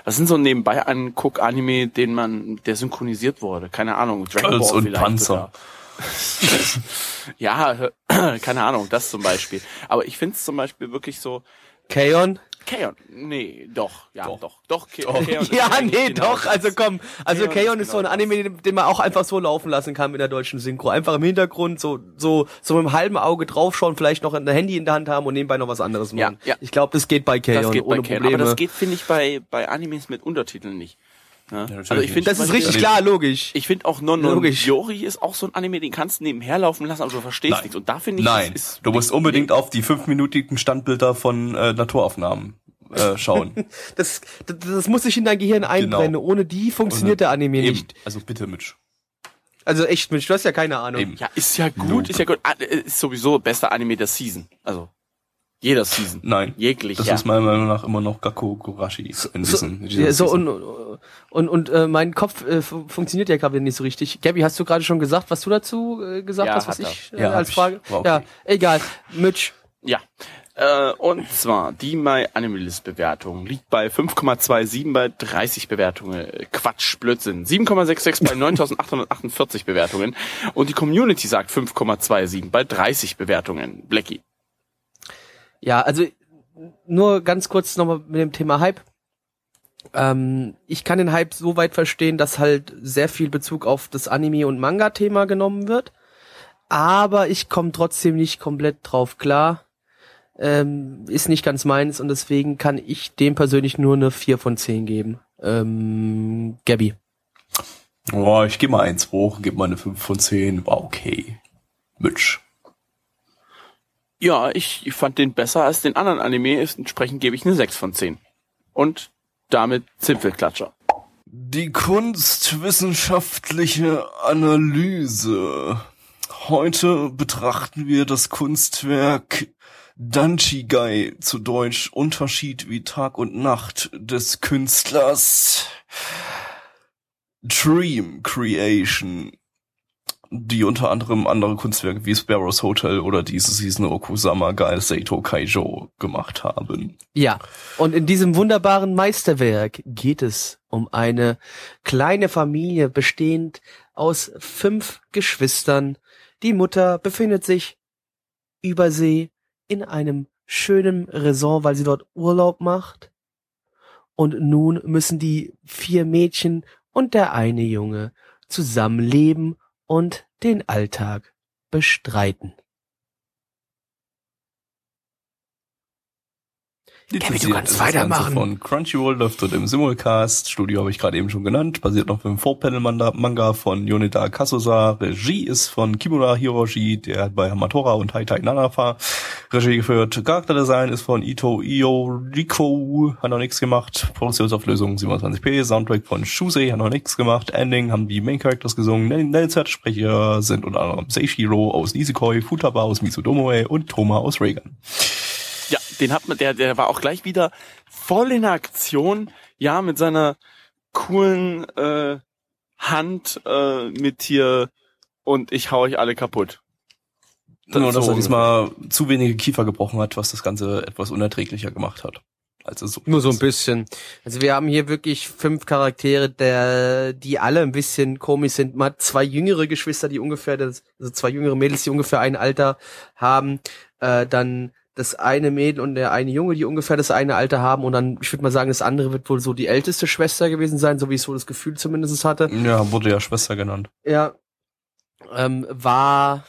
was sind so nebenbei anguck Anime, den man, der synchronisiert wurde? Keine Ahnung. Dragon Girls Ball und vielleicht Panzer. sogar. ja, keine Ahnung, das zum Beispiel. Aber ich finde es zum Beispiel wirklich so. Kaon? Kaon, nee, doch, ja, doch, Doch. doch, Ka- Kaon ist Ja, eigentlich nee, genau doch, das. also komm. Also Kaon Kaon ist ist so ein genau Anime, den, den man auch einfach so laufen lassen kann mit der deutschen Synchro. Einfach im Hintergrund so, so, so mit einem halben Auge draufschauen, vielleicht noch ein Handy in der Hand haben und nebenbei noch was anderes machen. Ja, ja. Ich glaube, das geht bei Kaon Das geht ohne bei Kaon, Probleme. aber das geht, finde ich, bei, bei Animes mit Untertiteln nicht. Ja? also ich finde das ist richtig klar, logisch. Ich finde auch Non Non Logisch. Yori ist auch so ein Anime, den kannst du nebenher laufen lassen, aber du verstehst Nein. nichts. Und da finde ich, Nein, es ist du musst unbedingt auf die fünfminütigen Standbilder von äh, Naturaufnahmen äh, schauen. Das, das, das muss sich in dein Gehirn einbrennen. Genau. Ohne die funktioniert der Anime Eben. nicht. Also bitte, Mitch. Also echt, Mensch, du hast ja keine Ahnung. Eben. ja, ist ja gut, Lob. ist ja gut. Ah, äh, Ist sowieso bester Anime der Season. Also jeder Season. Nein. Jeglich, Das ja. ist meiner Meinung nach immer noch Gakko Gorashi in So, diesen, in ja, so Season. und, und, und äh, mein Kopf äh, fu- funktioniert ja gerade nicht so richtig. Gabby, hast du gerade schon gesagt, was du dazu äh, gesagt Ja, hast, was ich äh, Ja, als ich. Frage? War okay. Ja, egal. Mitch, Ja. Äh, und zwar die My Animalist Bewertung liegt bei 5,27 bei 30 Bewertungen. Äh, Quatsch, Blödsinn. 7,66 bei 9848 Bewertungen. Und die Community sagt 5,27 bei 30 Bewertungen. Blackie. Ja, also nur ganz kurz nochmal mit dem Thema Hype. Ähm, ich kann den Hype so weit verstehen, dass halt sehr viel Bezug auf das Anime- und Manga-Thema genommen wird. Aber ich komme trotzdem nicht komplett drauf klar. Ähm, ist nicht ganz meins und deswegen kann ich dem persönlich nur eine 4 von 10 geben. Ähm, Gabby. Oh, ich gebe mal eins hoch, gebe mal eine 5 von 10, war okay. Mitch. Ja, ich, ich fand den besser als den anderen Anime, entsprechend gebe ich eine 6 von 10. Und damit Zipfelklatscher. Die kunstwissenschaftliche Analyse. Heute betrachten wir das Kunstwerk Danchigai zu Deutsch Unterschied wie Tag und Nacht des Künstlers Dream Creation, die unter anderem andere Kunstwerke wie Sparrows Hotel oder diese Season Okusama Gai Seito Kaijo gemacht haben. Ja, und in diesem wunderbaren Meisterwerk geht es um eine kleine Familie bestehend aus fünf Geschwistern. Die Mutter befindet sich über See in einem schönen Resort, weil sie dort Urlaub macht. Und nun müssen die vier Mädchen und der eine Junge zusammenleben und den Alltag bestreiten. Gabby, du kannst weitermachen. Von Crunchyroll läuft dort im Simulcast. Studio habe ich gerade eben schon genannt. Basiert auf dem Four-Panel-Manga von Yoneda Kasusa. Regie ist von Kimura Hiroshi, der hat bei Hamatora und Haitai Nanafa Regie geführt. Charakterdesign ist von Ito Io Riko, hat noch nichts gemacht. Produktionsauflösung 27p. Soundtrack von Shusei, hat noch nichts gemacht. Ending haben die Main Characters gesungen. Nelson-Sprecher sind unter anderem Seishiro aus Nisekoi, Futaba aus Mitsudomoe und Toma aus Reagan. Den hat man, der, der war auch gleich wieder voll in Aktion, ja, mit seiner coolen äh, Hand äh, mit hier und ich hau euch alle kaputt. Das Nur, dass so er diesmal zu wenige Kiefer gebrochen hat, was das Ganze etwas unerträglicher gemacht hat. Als es so Nur so ein bisschen. Also wir haben hier wirklich fünf Charaktere, der, die alle ein bisschen komisch sind. Man hat zwei jüngere Geschwister, die ungefähr, das, also zwei jüngere Mädels, die ungefähr ein Alter haben. Äh, dann das eine Mädel und der eine Junge, die ungefähr das eine Alter haben. Und dann, ich würde mal sagen, das andere wird wohl so die älteste Schwester gewesen sein, so wie ich so das Gefühl zumindest hatte. Ja, wurde ja Schwester genannt. Ja. Ähm, war.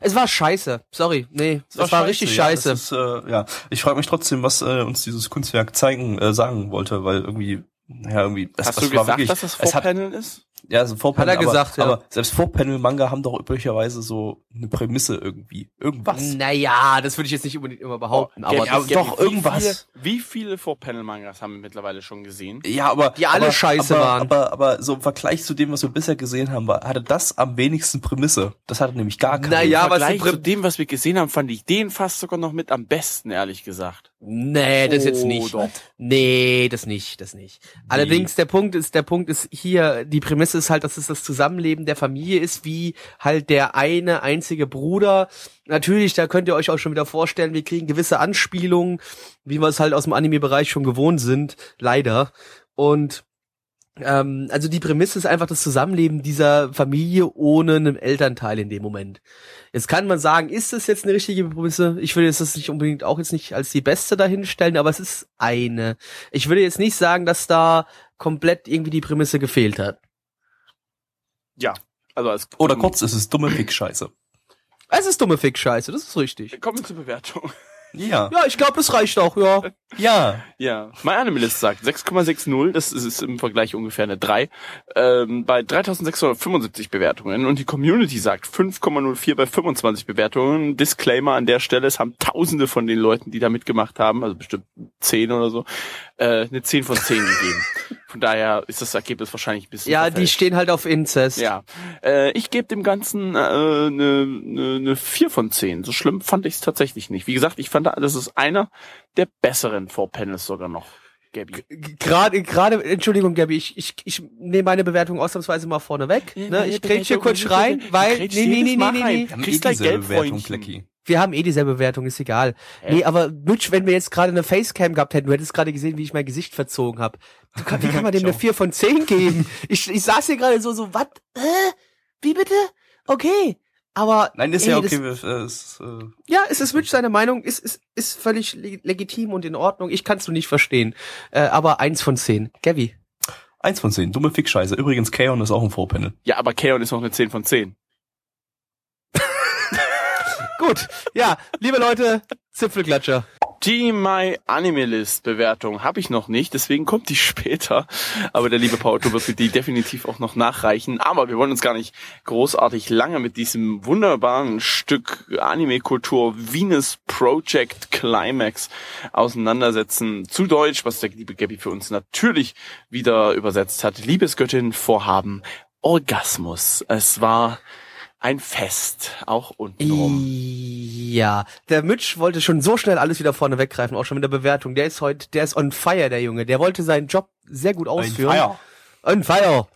Es war scheiße. Sorry. Nee, es war, scheiße, richtig ja, scheiße. Ist, äh, ja, ich frage mich trotzdem, was äh, uns dieses Kunstwerk zeigen, äh, sagen wollte, weil irgendwie, ja, irgendwie, das, Hast das du war gesagt, wirklich, dass das es Vorpanel ist? Ja, so Vorpanel, Hat er gesagt, aber, ja. aber selbst Vorpanel-Manga haben doch üblicherweise so eine Prämisse irgendwie, irgendwas. Naja, das würde ich jetzt nicht unbedingt immer behaupten, aber Gabi, aber Gabi, doch, wie irgendwas. Viele, wie viele Vorpanel-Mangas haben wir mittlerweile schon gesehen? Ja, aber Die alle aber, scheiße aber, waren. Aber, aber so im Vergleich zu dem, was wir bisher gesehen haben, war, hatte das am wenigsten Prämisse. Das hatte nämlich gar keine. Naja, Im was Vergleich Prä- zu dem, was wir gesehen haben, fand ich den fast sogar noch mit am besten, ehrlich gesagt. Nee, das jetzt Oh, nicht. doch. Nee, das nicht, das nicht. Allerdings der Punkt ist, der Punkt ist hier, die Prämisse ist halt, dass es das Zusammenleben der Familie ist, wie halt der eine einzige Bruder. Natürlich, da könnt ihr euch auch schon wieder vorstellen, wir kriegen gewisse Anspielungen, wie wir es halt aus dem Anime-Bereich schon gewohnt sind, leider. Und ähm, also die Prämisse ist einfach das Zusammenleben dieser Familie ohne einen Elternteil in dem Moment. Jetzt kann man sagen, ist das jetzt eine richtige Prämisse? Ich würde jetzt das nicht unbedingt auch jetzt nicht als die beste dahinstellen, aber es ist eine. Ich würde jetzt nicht sagen, dass da komplett irgendwie die Prämisse gefehlt hat. Ja. Also als Oder kurz, es ist dumme Fick-Scheiße. Es ist dumme Fick-Scheiße, das ist richtig. Kommen wir zur Bewertung. Ja. Ja, ich glaube, das reicht auch, ja. Ja. Ja, mein Animalist sagt 6,60, das ist im Vergleich ungefähr eine 3, ähm, bei 3675 Bewertungen und die Community sagt 5,04 bei 25 Bewertungen. Disclaimer an der Stelle, es haben tausende von den Leuten, die da mitgemacht haben, also bestimmt 10 oder so, äh, eine 10 von 10 gegeben. Von daher ist das Ergebnis wahrscheinlich ein bisschen Ja, die verfälscht. stehen halt auf Inzest. Ja, äh, ich gebe dem Ganzen eine äh, ne, ne, ne 4 von 10. So schlimm fand ich es tatsächlich nicht. Wie gesagt, ich fand, das ist einer der besseren Four-Panels sogar noch, Gabby. Gerade, gerade, Entschuldigung, Gabby, ich, ich, ich nehme meine Bewertung ausnahmsweise mal vorne weg. Ne? Ich grätsch hier kurz rein, weil, nee, nee, nee, nee, nee, nee. Kriegst gleich dieselbe Wir haben eh dieselbe Bewertung, ist egal. Nee, aber Mitch, wenn wir jetzt gerade eine Facecam gehabt hätten, du hättest gerade gesehen, wie ich mein Gesicht verzogen habe. Wie kann man dem eine 4 von 10 geben? Ich, ich saß hier gerade so, so, was? Äh? Wie bitte? Okay. Aber. Nein, ist ey, ja das- okay. wir- äh, ist, äh, Ja, es ist Mitch seine Meinung, ist, ist, ist völlig le- legitim und in Ordnung. Ich kann's nur nicht verstehen. Äh, aber eins von zehn. Gavi. eins von zehn. Dumme Fick-Scheiße. Übrigens, Kaon ist auch ein Vorpanel. Ja, aber Kaon ist noch eine 10 von 10. Gut. Ja, liebe Leute, Zipfelklatscher. Die My Anime List Bewertung habe ich noch nicht, deswegen kommt die später. Aber der liebe Pauto wird die definitiv auch noch nachreichen. Aber wir wollen uns gar nicht großartig lange mit diesem wunderbaren Stück Anime-Kultur Venus Project Climax auseinandersetzen. Zu Deutsch, was der liebe Gabby für uns natürlich wieder übersetzt hat. Liebesgöttin Vorhaben Orgasmus. Es war ein Fest, auch untenrum. Ja, der Mitch wollte schon so schnell alles wieder vorne weggreifen, auch schon mit der Bewertung. Der ist heute, der ist on fire, der Junge. Der wollte seinen Job sehr gut ausführen. Fire. On fire.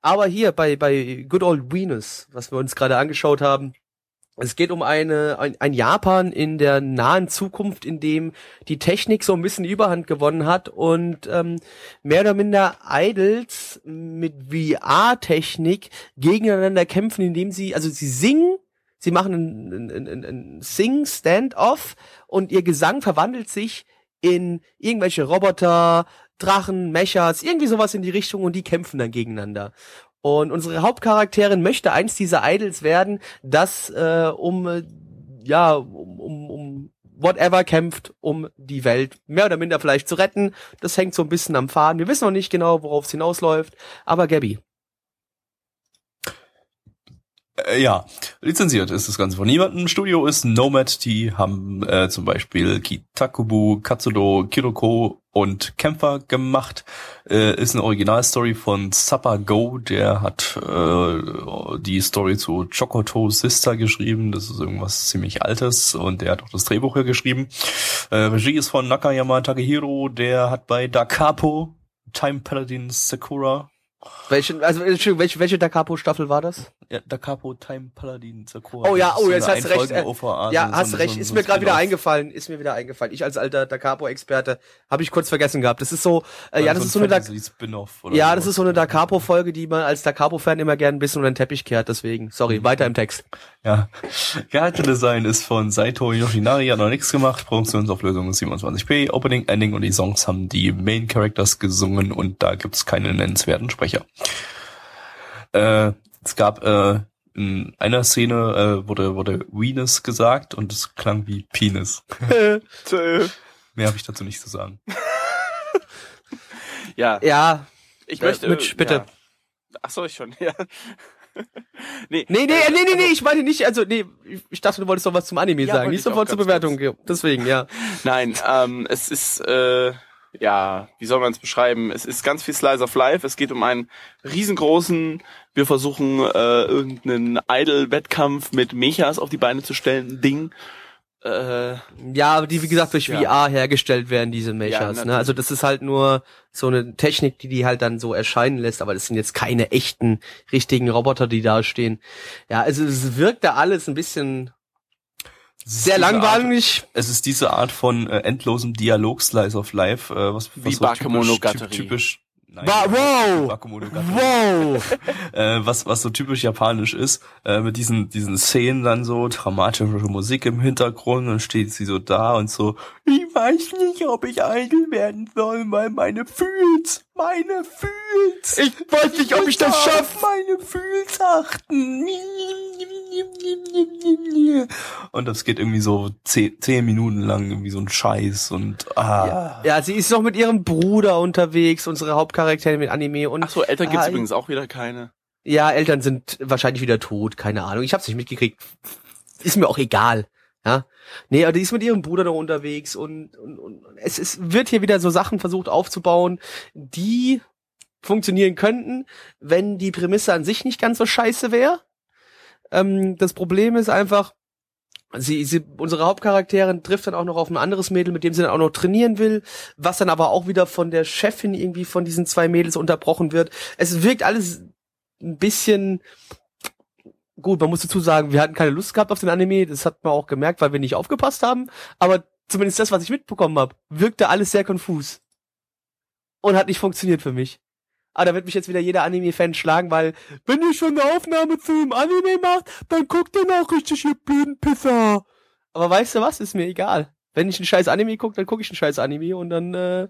Aber hier bei, bei Good Old Venus, was wir uns gerade angeschaut haben, es geht um eine, ein, ein Japan in der nahen Zukunft, in dem die Technik so ein bisschen Überhand gewonnen hat und ähm, mehr oder minder Idols mit VR-Technik gegeneinander kämpfen, indem sie, also sie singen, sie machen ein, ein, ein, ein Sing-Stand-Off und ihr Gesang verwandelt sich in irgendwelche Roboter, Drachen, Mechas, irgendwie sowas in die Richtung und die kämpfen dann gegeneinander. Und unsere Hauptcharakterin möchte eins dieser Idols werden, das äh, um äh, ja um, um, um whatever kämpft, um die Welt mehr oder minder vielleicht zu retten. Das hängt so ein bisschen am Faden. Wir wissen noch nicht genau, worauf es hinausläuft. Aber Gabby. Äh, ja, lizenziert ist das Ganze von niemandem. Studio ist Nomad, die haben äh, zum Beispiel Kitakubu, Katsudo, Kiroko und Kämpfer gemacht. Äh, ist eine Originalstory von Sappa Go, der hat äh, die Story zu Chokoto Sister geschrieben. Das ist irgendwas ziemlich Altes und der hat auch das Drehbuch hier geschrieben. Äh, Regie ist von Nakayama Takehiro, der hat bei Da Capo Time Paladin Sakura Welche, also Entschuldigung, welche, welche Da Capo Staffel war das? Ja, Da Capo Time Paladin Sakura. Oh ja, ist oh, jetzt hast du recht. Äh, ja, hast so- du recht. so- Ist so mir gerade wieder eingefallen. Ist mir wieder eingefallen. Ich als alter Da Capo-Experte habe ich kurz vergessen gehabt. Das ist so, äh, ja, das ist so eine Da, ja, das ist so eine Da Capo-Folge, die man als Da Capo-Fan immer gern ein bisschen unter den Teppich kehrt. Deswegen, sorry, weiter im Text. Ja. Charakterdesign ist von Saito Yoshinari, hat noch nichts gemacht. Produktionsauflösung ist 27p. Opening, Ending und die Songs haben die Main Characters gesungen und da gibt's keine nennenswerten Sprecher. Äh, es gab äh, in einer Szene äh, wurde wurde Venus gesagt und es klang wie Penis. Mehr habe ich dazu nicht zu sagen. Ja, Ja, ich äh, möchte. Mitch, bitte. Ja. Ach so, ich schon. Ja. nee, Nee, nee, nee, nee, nee, ich meine nicht, also nee, ich- dachte, du wolltest doch was zum Anime Ja, sagen, nicht sofort zur Bewertung. Ja, Deswegen, ja. Nein, ähm, es ist, äh, ja, wie soll man es beschreiben? Es ist ganz viel Slice of Life. Es geht um einen riesengroßen, wir versuchen äh, irgendeinen Idol-Wettkampf mit Mechas auf die Beine zu stellen, Ding. Äh, Ja, aber die, wie gesagt, durch Ja. VR hergestellt werden, diese Ja, Mechas. natürlich. ne? Also das ist halt nur so eine Technik, die die halt dann so erscheinen lässt, aber das sind jetzt keine echten, richtigen Roboter, die da stehen. Ja, also es wirkt da alles ein bisschen sehr langweilig. Es ist diese Art von äh, endlosem Dialog Slice of Life, äh, was, Wie was so Bakemonogatari. typisch, typisch Nein, Wa- wow! Wow! äh, was, was so typisch japanisch ist, äh, mit diesen, diesen Szenen dann so, dramatische Musik im Hintergrund und steht sie so da und so, weiß nicht, ob ich Idol werden soll, weil meine Fühls, meine Fühls. Ich weiß nicht, ob ich das schaffe. meine Fühls achten. Und das geht irgendwie so zehn, zehn Minuten lang, irgendwie so ein Scheiß und, ah. Ja, sie ist noch mit ihrem Bruder unterwegs, unsere Hauptcharakterin mit Anime und ach so, Eltern gibt's Ah, übrigens auch wieder keine. Ja, Eltern sind wahrscheinlich wieder tot, keine Ahnung. Ich hab's nicht mitgekriegt. Ist mir auch egal. Ja. Nee, aber die ist mit ihrem Bruder noch unterwegs und, und, und es, es wird hier wieder so Sachen versucht aufzubauen, die funktionieren könnten, wenn die Prämisse an sich nicht ganz so scheiße wäre. Ähm, das Problem ist einfach, sie, sie, unsere Hauptcharakterin trifft dann auch noch auf ein anderes Mädel, mit dem sie dann auch noch trainieren will, was dann aber auch wieder von der Chefin irgendwie von diesen zwei Mädels unterbrochen wird. Es wirkt alles ein bisschen gut, man muss dazu sagen, wir hatten keine Lust gehabt auf den Anime, das hat man auch gemerkt, weil wir nicht aufgepasst haben, aber zumindest das, was ich mitbekommen habe, wirkte alles sehr konfus. Und hat nicht funktioniert für mich. Aber da wird mich jetzt wieder jeder Anime-Fan schlagen, weil, wenn ihr schon eine Aufnahme zu einem Anime macht, dann guckt ihr auch richtig, ihr blöden Pisser. Aber weißt du was, ist mir egal. Wenn ich einen scheiß Anime gucke, dann gucke ich einen scheiß Anime und dann äh,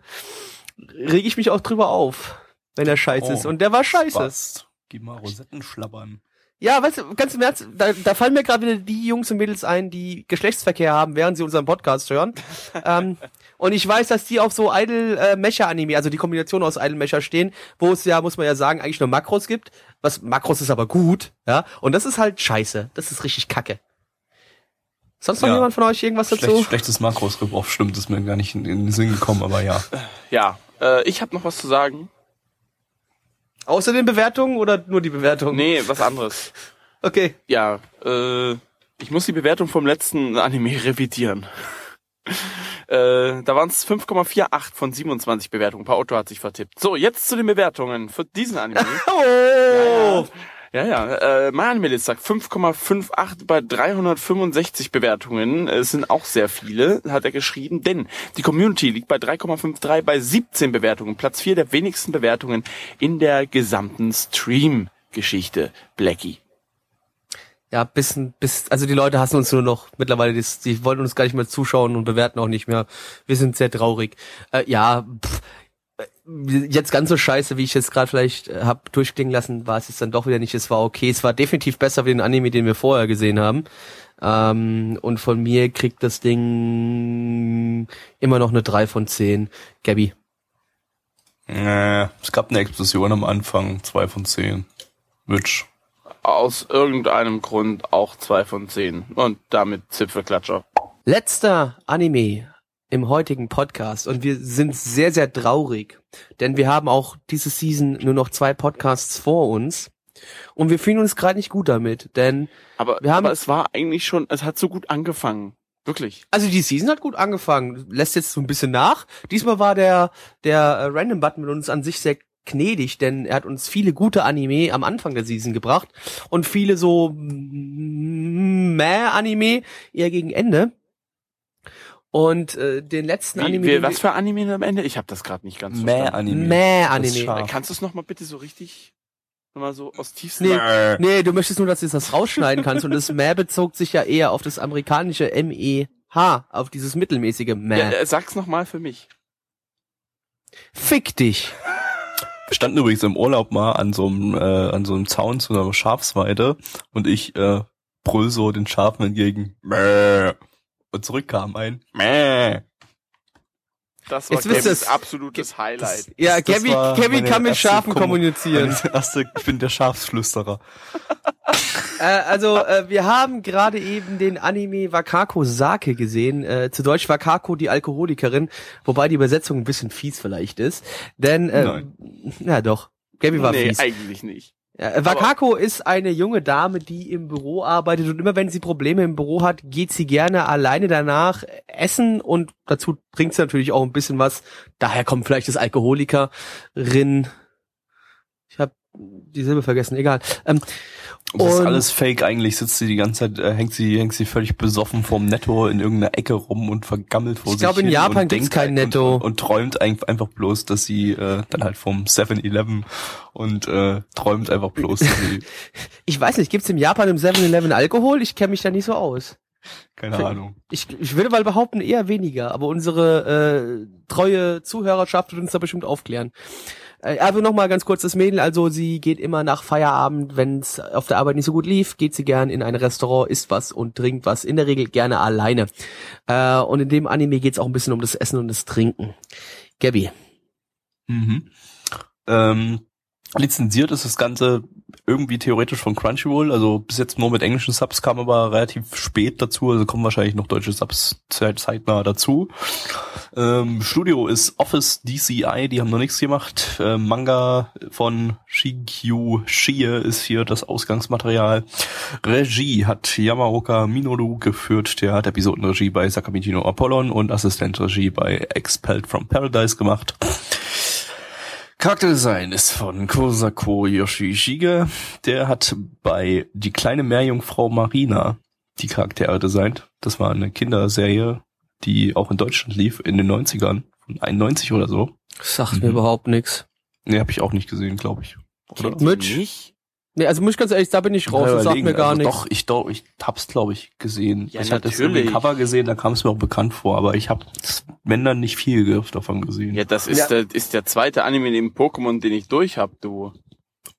reg ich mich auch drüber auf, wenn er scheiße Oh, ist. Und der war scheiße. Spaß. Gib mal Rosetten schlabbern. Ja, weißt du, ganz im Ernst, da, da fallen mir gerade wieder die Jungs und Mädels ein, die Geschlechtsverkehr haben, während sie unseren Podcast hören. ähm, und ich weiß, dass die auf so Idle äh, Mecha Anime, also die Kombination aus Idle Mecha stehen, wo es ja, muss man ja sagen, eigentlich nur Makros gibt. Was Makros ist aber gut, ja. Und das ist halt scheiße. Das ist richtig kacke. Sonst noch Ja. jemand von euch irgendwas dazu? Schlecht, schlechtes Makrosgebrauch, stimmt, ist mir gar nicht in, in den Sinn gekommen, aber ja. Ja, äh, ich habe noch was zu sagen. Außer den Bewertungen oder nur die Bewertungen? Nee, was anderes. Okay. Ja, äh, ich muss die Bewertung vom letzten Anime revidieren. äh, da waren es 5,48 von 27 Bewertungen. Paar hat sich vertippt. So, jetzt zu den Bewertungen für diesen Anime. Oh! Ja, ja. Äh, mein Anime-List sagt 5,58 bei 365 Bewertungen. Es sind auch sehr viele, hat er geschrieben. Denn die Community liegt bei 3,53 bei 17 Bewertungen. Platz 4 der wenigsten Bewertungen in der gesamten Stream-Geschichte. Blackie. Ja, bis, bis, also die Leute hassen uns nur noch mittlerweile, die, die wollen uns gar nicht mehr zuschauen und bewerten auch nicht mehr. Wir sind sehr traurig. Äh, ja, pff, äh, jetzt ganz so scheiße, wie ich jetzt gerade vielleicht äh, hab durchklingen lassen, war es jetzt dann doch wieder nicht. Es war okay. Es war definitiv besser wie den Anime, den wir vorher gesehen haben. Ähm, und von mir kriegt das Ding immer noch eine 3 von 10. Gabby. Äh, es gab eine Explosion am Anfang, zwei von zehn. Witch. Aus irgendeinem Grund auch 2 von 10. Und damit Zipfelklatscher. Letzter Anime im heutigen Podcast und wir sind sehr, sehr traurig, denn wir haben auch diese Season nur noch zwei Podcasts vor uns und wir fühlen uns gerade nicht gut damit, denn Aber, Wir haben- aber es war eigentlich schon, es hat so gut angefangen. Wirklich. also die Season hat gut angefangen, lässt jetzt so ein bisschen nach. Diesmal war der der äh, Random Button mit uns an sich sehr gnädig, denn er hat uns viele gute Anime am Anfang der Season gebracht und viele so mm, meh Anime eher gegen Ende. Und äh, den letzten Wie, Anime wie, den was für Anime am Ende? Ich habe das gerade nicht ganz Mäh verstanden. Anime. Mäh Anime. Kannst du es noch mal bitte so richtig, noch mal so aus tiefstem... Nee, nee, du möchtest nur, dass du das rausschneiden kannst. Und das Mäh bezog sich ja eher auf das amerikanische M-E-H, auf dieses mittelmäßige Mäh. Ja, äh, sag's noch mal für mich. Fick dich. Wir standen übrigens im Urlaub mal an so einem, äh, an so einem Zaun zu einer Schafsweide und ich äh, brüll so den Schafen entgegen. Mäh. Und zurück kam ein Mäh. Das war Jetzt ihr's. absolutes Highlight. Ja, Das- das Gabby, war Gabby meine kann mit Schafen Kommu- kommunizieren. Erste, ich bin der Schafsflüsterer. äh, also, äh, wir haben gerade eben den Anime Wakako Sake gesehen. Äh, zu Deutsch Wakako, die Alkoholikerin. Wobei die Übersetzung ein bisschen fies vielleicht ist. Denn, äh, Nein. ja doch. Gabby war nee, fies. eigentlich nicht. Ja, Wakako ist eine junge Dame, die im Büro arbeitet und immer wenn sie Probleme im Büro hat, geht sie gerne alleine danach essen und dazu trinkt sie natürlich auch ein bisschen was. Daher kommt vielleicht das Alkoholikerin. Ich habe die Silbe vergessen, egal. Ähm, Das ist alles fake. Eigentlich sitzt sie die ganze Zeit, äh, hängt sie, hängt sie völlig besoffen vorm Netto in irgendeiner Ecke rum und vergammelt vor Ich sich glaube, in Japan gibt's kein Netto. Und, und, träumt ein- einfach bloß, dass sie äh, dann halt vom 7-Eleven und äh, träumt einfach bloß, dass sie, ich weiß nicht, gibt's im Japan im 7-Eleven Alkohol? Ich kenne mich da nicht so aus. keine Für- Ahnung. Ich, ich würde mal behaupten, eher weniger, aber unsere äh, treue Zuhörerschaft wird uns da bestimmt aufklären. Äh, also nochmal ganz kurz das Mädel, also sie geht immer nach Feierabend, wenn es auf der Arbeit nicht so gut lief, geht sie gern in ein Restaurant, isst was und trinkt was, in der Regel gerne alleine. Äh, und in dem Anime geht's auch ein bisschen um das Essen und das Trinken. Gabby. Mhm. Ähm, lizenziert ist das Ganze irgendwie theoretisch von Crunchyroll, also bis jetzt nur mit englischen Subs kam aber relativ spät dazu, also kommen wahrscheinlich noch deutsche Subs zeit- zeitnah dazu. Ähm, Studio ist Office DCI, die haben noch nichts gemacht. Äh, Manga von Shigyu Shie ist hier das Ausgangsmaterial. Regie hat Yamaoka Minoru geführt, der hat Episodenregie bei Sakamitino Apollon und Assistentregie bei Expelled from Paradise gemacht. Charakterdesign ist von Kosako Yoshishige. Der hat bei Die kleine Meerjungfrau Marina die Charaktere designt. Das war eine Kinderserie, die auch in Deutschland lief in den 90ern. Von 91 oder so. Sagt Mhm. mir überhaupt nichts. Nee, habe ich auch nicht gesehen, glaube ich. Oder? Mitch? Nee, also muss ich ganz ehrlich, da bin ich raus, Ja, das sagt mir gar also nichts. Doch, ich, doch, ich hab's, glaube ich, gesehen. Ja, ich hatte es im. Cover gesehen, da kam es mir auch bekannt vor, aber ich habe, wenn dann nicht viel davon gesehen. Ja, das ist, Ja. Der, ist der zweite Anime neben Pokémon, den ich durch hab, du.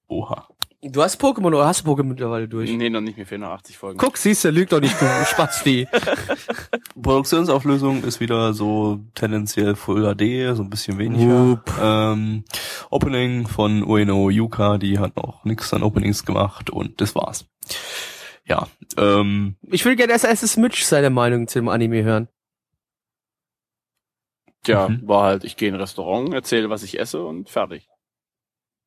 Oha. Du hast Pokémon oder hast du Pokémon mittlerweile durch? Nee, noch nicht, mir fehlen noch 80 Folgen. Guck, siehst du, lügt doch nicht, du Spasti. Produktionsauflösung ist wieder so tendenziell Full HD, so ein bisschen weniger. Ähm, Opening von Ueno Yuka, die hat noch nichts an Openings gemacht und das war's. Ja, ähm, Ich will gerne erst erstes Mitch seine Meinung zum Anime hören. Ja, Mhm. war halt, ich gehe in ein Restaurant, erzähle, was ich esse und fertig.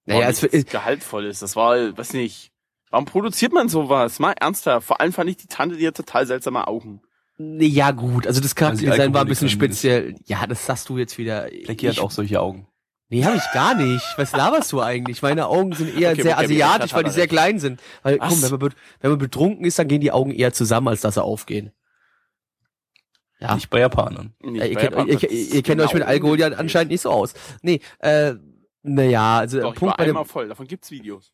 Naja, es, nichts es, gehaltvolles. Das war, weiß nicht. Warum produziert man sowas? Mal ernsthaft. Vor allem fand ich die Tante, die hat total seltsame Augen. ja gut, also das Charakterdesign Also war ein bisschen speziell. Ja, das sagst du jetzt wieder. Blackie hat auch solche Augen. Nee, habe ich gar nicht. Was laberst du eigentlich? Meine Augen sind eher Okay, sehr asiatisch, weil die sehr recht. klein sind. Weil, Was? komm, wenn man, wenn man betrunken ist, dann gehen die Augen eher zusammen, als dass sie aufgehen. Ja. Nicht bei Japanern. Nicht Ja, ihr bei kennt, Japan, ihr, ihr, ist ihr kennt euch mit genau Alkohol ja anscheinend nicht so aus. Nee, äh, naja, also Doch, ich Punkt war bei dem, einmal voll. Davon gibt's Videos.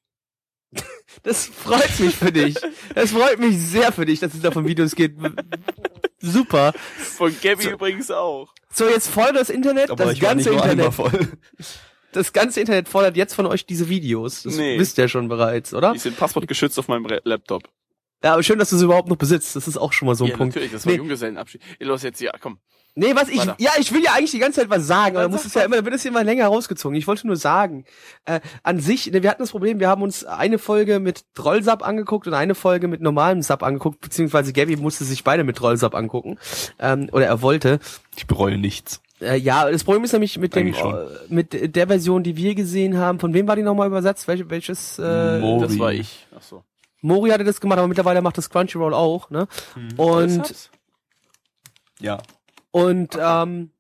das freut mich für dich. Das freut mich sehr für dich, dass es da von Videos geht. Super. Von Gabby übrigens auch. So, jetzt fordert das Internet, das ich war ganze einmal Internet, voll. das ganze Internet fordert jetzt von euch diese Videos. Das Nee. wisst ihr schon bereits, oder? Die sind passwortgeschützt auf meinem Re Laptop. Ja, aber schön, dass du sie überhaupt noch besitzt. Das ist auch schon mal so ein ja, Punkt. natürlich, das war Nee. Junggesellenabschied. Ey, los jetzt hier, komm. Nee, was ich, ja, ich will ja eigentlich die ganze Zeit was sagen, aber muss es ja immer, dann wird es immer länger rausgezogen. Ich wollte nur sagen, äh, an sich, ne, wir hatten das Problem, wir haben uns eine Folge mit Trollsub angeguckt und eine Folge mit normalem Sub angeguckt, beziehungsweise Gabby musste sich beide mit Trollsub angucken, ähm, oder er wollte. Ich bereue nichts. Äh, ja, das Problem ist nämlich mit dem, äh, mit der Version, die wir gesehen haben. Von wem war die nochmal übersetzt? Welche, welches? Äh, Mo- Das Mori. war ich. Ach so. Mori hatte das gemacht, aber mittlerweile macht das Crunchyroll auch, ne? Und Deshalb? Ja. Und ähm,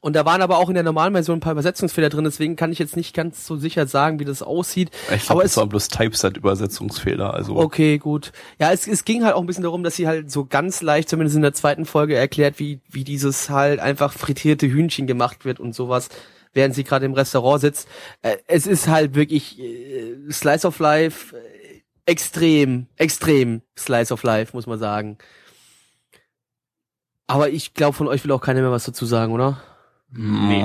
und da waren aber auch in der normalen Version ein paar Übersetzungsfehler drin, deswegen kann ich jetzt nicht ganz so sicher sagen, wie das aussieht. Ich Aber glaube, es- es waren bloß Typeset-Übersetzungsfehler. Also Okay, gut. Ja, es, es ging halt auch ein bisschen darum, dass sie halt so ganz leicht, zumindest in der zweiten Folge, erklärt, wie, wie dieses halt einfach frittierte Hühnchen gemacht wird und sowas, während sie gerade im Restaurant sitzt. Äh, es ist halt wirklich äh, Slice of Life, äh, extrem, extrem Slice of Life, muss man sagen. Aber ich glaube, von euch will auch keiner mehr was dazu sagen, oder? Nee.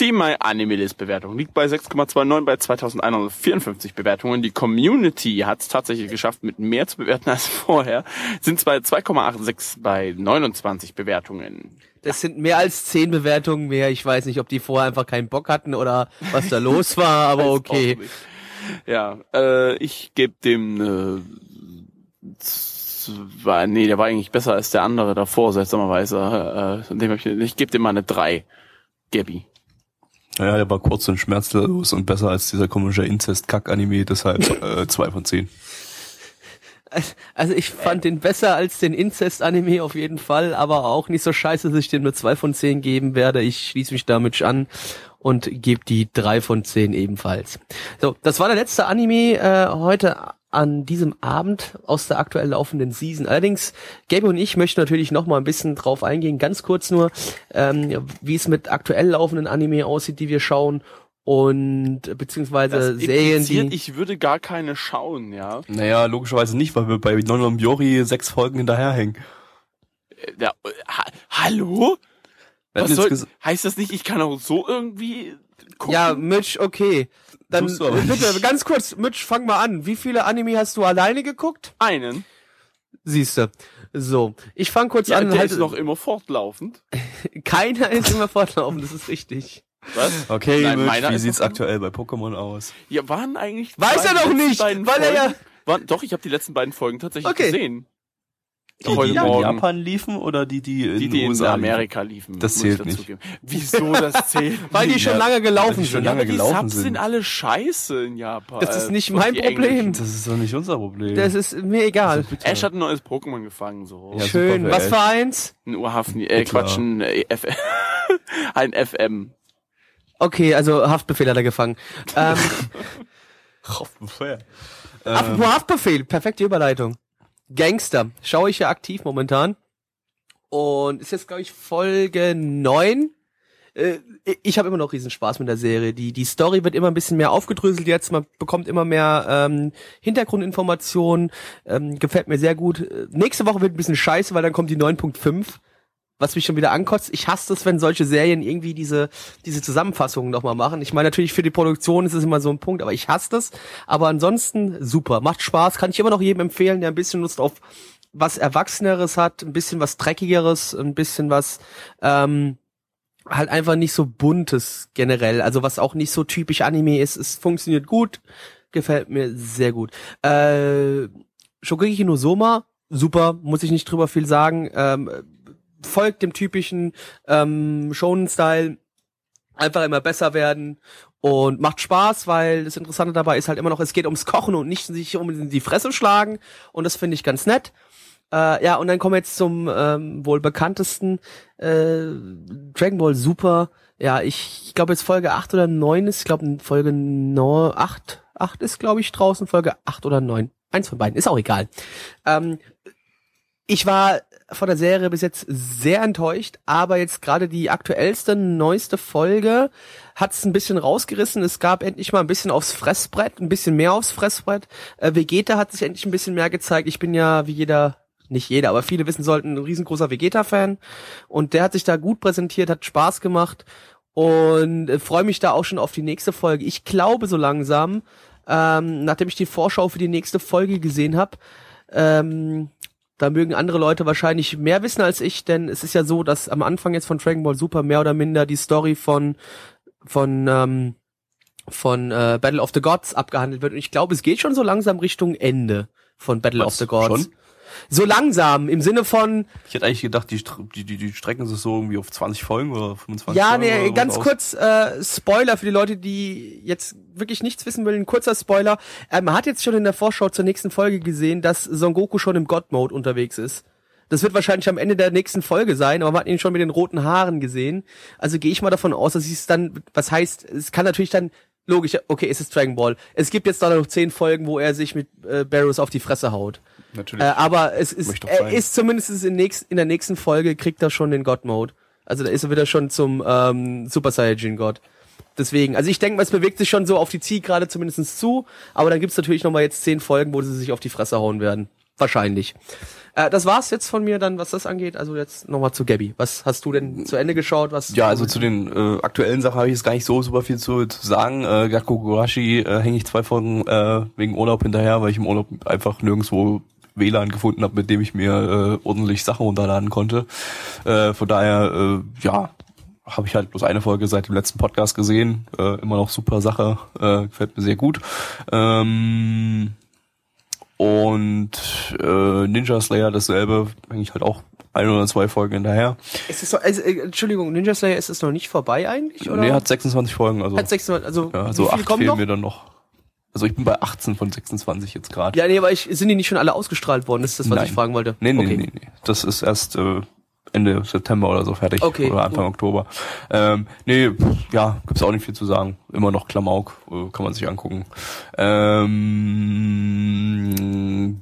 Die My Anime List Bewertung liegt bei 6,29 bei 2154 Bewertungen. Die Community hat es tatsächlich geschafft, mit mehr zu bewerten als vorher. Sind zwar 2,86 bei 29 Bewertungen. Das sind mehr als zehn Bewertungen mehr. Ich weiß nicht, ob die vorher einfach keinen Bock hatten oder was da los war, aber okay. Ja, äh, ich gebe dem äh, zwei, nee, der war eigentlich besser als der andere davor, seltsamerweise. Äh, dem hab ich ich gebe dem mal eine 3. Gabby. Ja, der war kurz und schmerzlos und besser als dieser komische Inzest-Kack-Anime, deshalb äh, zwei von zehn. Also ich fand den besser als den Incest-Anime auf jeden Fall, aber auch nicht so scheiße, dass ich dem nur zwei von zehn geben werde. Ich schließe mich damit an und gebe die drei von zehn ebenfalls. So, das war der letzte Anime äh, heute an diesem Abend aus der aktuell laufenden Season. Allerdings, Gabe und ich möchten natürlich noch mal ein bisschen drauf eingehen, ganz kurz nur, ähm, wie es mit aktuell laufenden Anime aussieht, die wir schauen und beziehungsweise Das Serien, die ich würde gar keine schauen, ja. Naja, logischerweise nicht, weil wir bei Nonom Yori sechs Folgen hinterherhängen. Äh, Ja, ha hallo? Was soll, heißt das nicht, ich kann auch so irgendwie gucken? Ja, Mitch, okay. Dann aber bitte nicht. ganz kurz, Mitch, fang mal an. Wie viele Anime hast du alleine geguckt? einen. Siehste. So, ich fang kurz Ja, an. der Halt, ist noch immer fortlaufend. keiner ist immer fortlaufend, das ist richtig. Was? Okay, Nein, Mitch, meiner wie sieht's aktuell bei Pokémon aus? Ja, waren eigentlich. Weiß er doch nicht, weil er ja- Folgen- Waren, doch, ich habe die letzten beiden Folgen tatsächlich Okay. gesehen. Die, die in. Japan liefen oder die, die in Die, die in Amerika liefen. Das muss zählt ich nicht. dazugeben. Wieso das zählt? Weil die schon lange gelaufen die schon sind. lange aber die gelaufen Subs sind. sind alle scheiße in Japan. Das ist nicht mein Problem. englischen. Das ist doch nicht unser Problem. Das ist mir egal. Ash hat ein neues Pokémon gefangen, so. Ja, Schön. Was für eins? Ein Urhafen, äh. Quatsch, ein, äh, F ein FM. Okay, also Haftbefehl hat er gefangen. Ähm, Haftbefehl. apropos Haftbefehl, perfekte Überleitung. Gangster, schaue ich ja aktiv momentan. Und ist jetzt, glaube ich, Folge 9. Äh, ich habe immer noch riesen Spaß mit der Serie. Die, die Story wird immer ein bisschen mehr aufgedröselt jetzt. Man bekommt immer mehr ähm, Hintergrundinformationen. Ähm, gefällt mir sehr gut. Äh, nächste Woche wird ein bisschen scheiße, weil dann kommt die 9.5. was mich schon wieder ankotzt. Ich hasse es, wenn solche Serien irgendwie diese, diese Zusammenfassungen nochmal machen. Ich meine, natürlich für die Produktion ist es immer so ein Punkt, aber ich hasse das. Aber ansonsten super. Macht Spaß. Kann ich immer noch jedem empfehlen, der ein bisschen Lust auf was Erwachseneres hat, ein bisschen was Dreckigeres, ein bisschen was, ähm, halt einfach nicht so buntes generell. Also was auch nicht so typisch Anime ist. Es funktioniert gut. Gefällt mir sehr gut. Äh, Shokugeki no Soma, super, muss ich nicht drüber viel sagen. Ähm, folgt dem typischen ähm, Shonen-Style, einfach immer besser werden und macht Spaß, weil das Interessante dabei ist halt immer noch, es geht ums Kochen und nicht sich um die Fresse schlagen und das finde ich ganz nett. Äh, ja, und dann kommen wir jetzt zum ähm, wohl bekanntesten äh, Dragon Ball Super. Ja, ich, ich glaube jetzt Folge 8 oder 9 ist, ich glaube Folge 9, 8, 8 ist glaube ich draußen, Folge 8 oder 9. Eins von beiden, ist auch egal. Ähm, ich war von der Serie bis jetzt sehr enttäuscht, aber jetzt gerade die aktuellste, neueste Folge hat es ein bisschen rausgerissen. Es gab endlich mal ein bisschen aufs Fressbrett, ein bisschen mehr aufs Fressbrett. Äh, Vegeta hat sich endlich ein bisschen mehr gezeigt. Ich bin ja, wie jeder, nicht jeder, aber viele wissen sollten, ein riesengroßer Vegeta-Fan. Und der hat sich da gut präsentiert, hat Spaß gemacht und äh, freue mich da auch schon auf die nächste Folge. Ich glaube so langsam, ähm, nachdem ich die Vorschau für die nächste Folge gesehen habe, ähm, da mögen andere Leute wahrscheinlich mehr wissen als ich, denn es ist ja so, dass am Anfang jetzt von Dragon Ball Super mehr oder minder die Story von von ähm, von äh, Battle of the Gods abgehandelt wird. Und ich glaube, es geht schon so langsam Richtung Ende von Battle Was, of the Gods. schon? So langsam, im Sinne von, Ich hätte eigentlich gedacht, die, die, die, die strecken sich so irgendwie auf 20 Folgen oder 25 ja, Folgen. nee, oder ganz kurz, äh, Spoiler für die Leute, die jetzt wirklich nichts wissen wollen, ein kurzer Spoiler. Äh, man hat jetzt schon in der Vorschau zur nächsten Folge gesehen, dass Son Goku schon im God-Mode unterwegs ist. Das wird wahrscheinlich am Ende der nächsten Folge sein, aber man hat ihn schon mit den roten Haaren gesehen. Also gehe ich mal davon aus, dass es dann, was heißt, es kann natürlich dann, logisch, okay, es ist Dragon Ball. Es gibt jetzt da noch zehn Folgen, wo er sich mit äh, Barrows auf die Fresse haut. Natürlich. Äh, aber es ist, er ist zumindest in, nächst, in der nächsten Folge kriegt er schon den God-Mode. Also da ist er wieder schon zum ähm, Super Saiyajin God. Deswegen, also ich denke mal, es bewegt sich schon so auf die Zielgerade zumindest zu, aber dann gibt's natürlich noch mal jetzt zehn Folgen, wo sie sich auf die Fresse hauen werden. Wahrscheinlich. Äh, das war's jetzt von mir dann, was das angeht. Also jetzt noch mal zu Gabby. Was hast du denn zu Ende geschaut? Was Ja, also zu den äh, aktuellen Sachen habe ich jetzt gar nicht so super viel zu, zu sagen. Äh, Gakko Gurashi äh, hänge ich zwei Folgen äh, wegen Urlaub hinterher, weil ich im Urlaub einfach nirgendwo WLAN gefunden habe, mit dem ich mir äh, ordentlich Sachen runterladen konnte. Äh, von daher, äh, ja, habe ich halt bloß eine Folge seit dem letzten Podcast gesehen. Äh, immer noch super Sache, äh, gefällt mir sehr gut. Ähm, und äh, Ninja Slayer dasselbe, hänge ich halt auch ein oder zwei Folgen hinterher. ist es noch, also, äh, Entschuldigung, Ninja Slayer ist es noch nicht vorbei eigentlich? Oder? Nee, hat 26 Folgen, also. hat 600, also, Ja, wie so viele acht kommen fehlen noch? mir dann noch. Also ich bin bei 18 von 26 jetzt gerade. Ja, nee, aber ich, sind die nicht schon alle ausgestrahlt worden? Das ist das, was Nein. ich fragen wollte. Nee, nee, okay. nee, nee. Das ist erst äh, Ende September oder so fertig. Okay, Oder Anfang Oktober. Ähm, nee, ja, gibt's auch nicht viel zu sagen. Immer noch Klamauk, äh, kann man sich angucken. Ähm,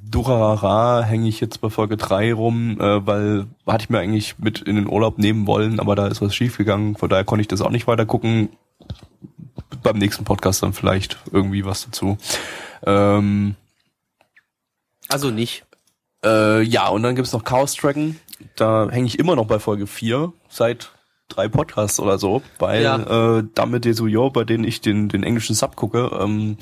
Durarara hänge ich jetzt bei Folge 3 rum, äh, weil hatte ich mir eigentlich mit in den Urlaub nehmen wollen, aber da ist was schiefgegangen. Von daher konnte ich das auch nicht weiter gucken. Beim nächsten Podcast dann vielleicht irgendwie was dazu. Ähm, Also nicht. äh, ja, und dann gibt's noch Chaos Dragon. Da hänge ich immer noch bei Folge 4 seit drei Podcasts oder so, weil Ja. äh, damit Desuyo, bei denen ich den, den englischen Sub gucke, ähm,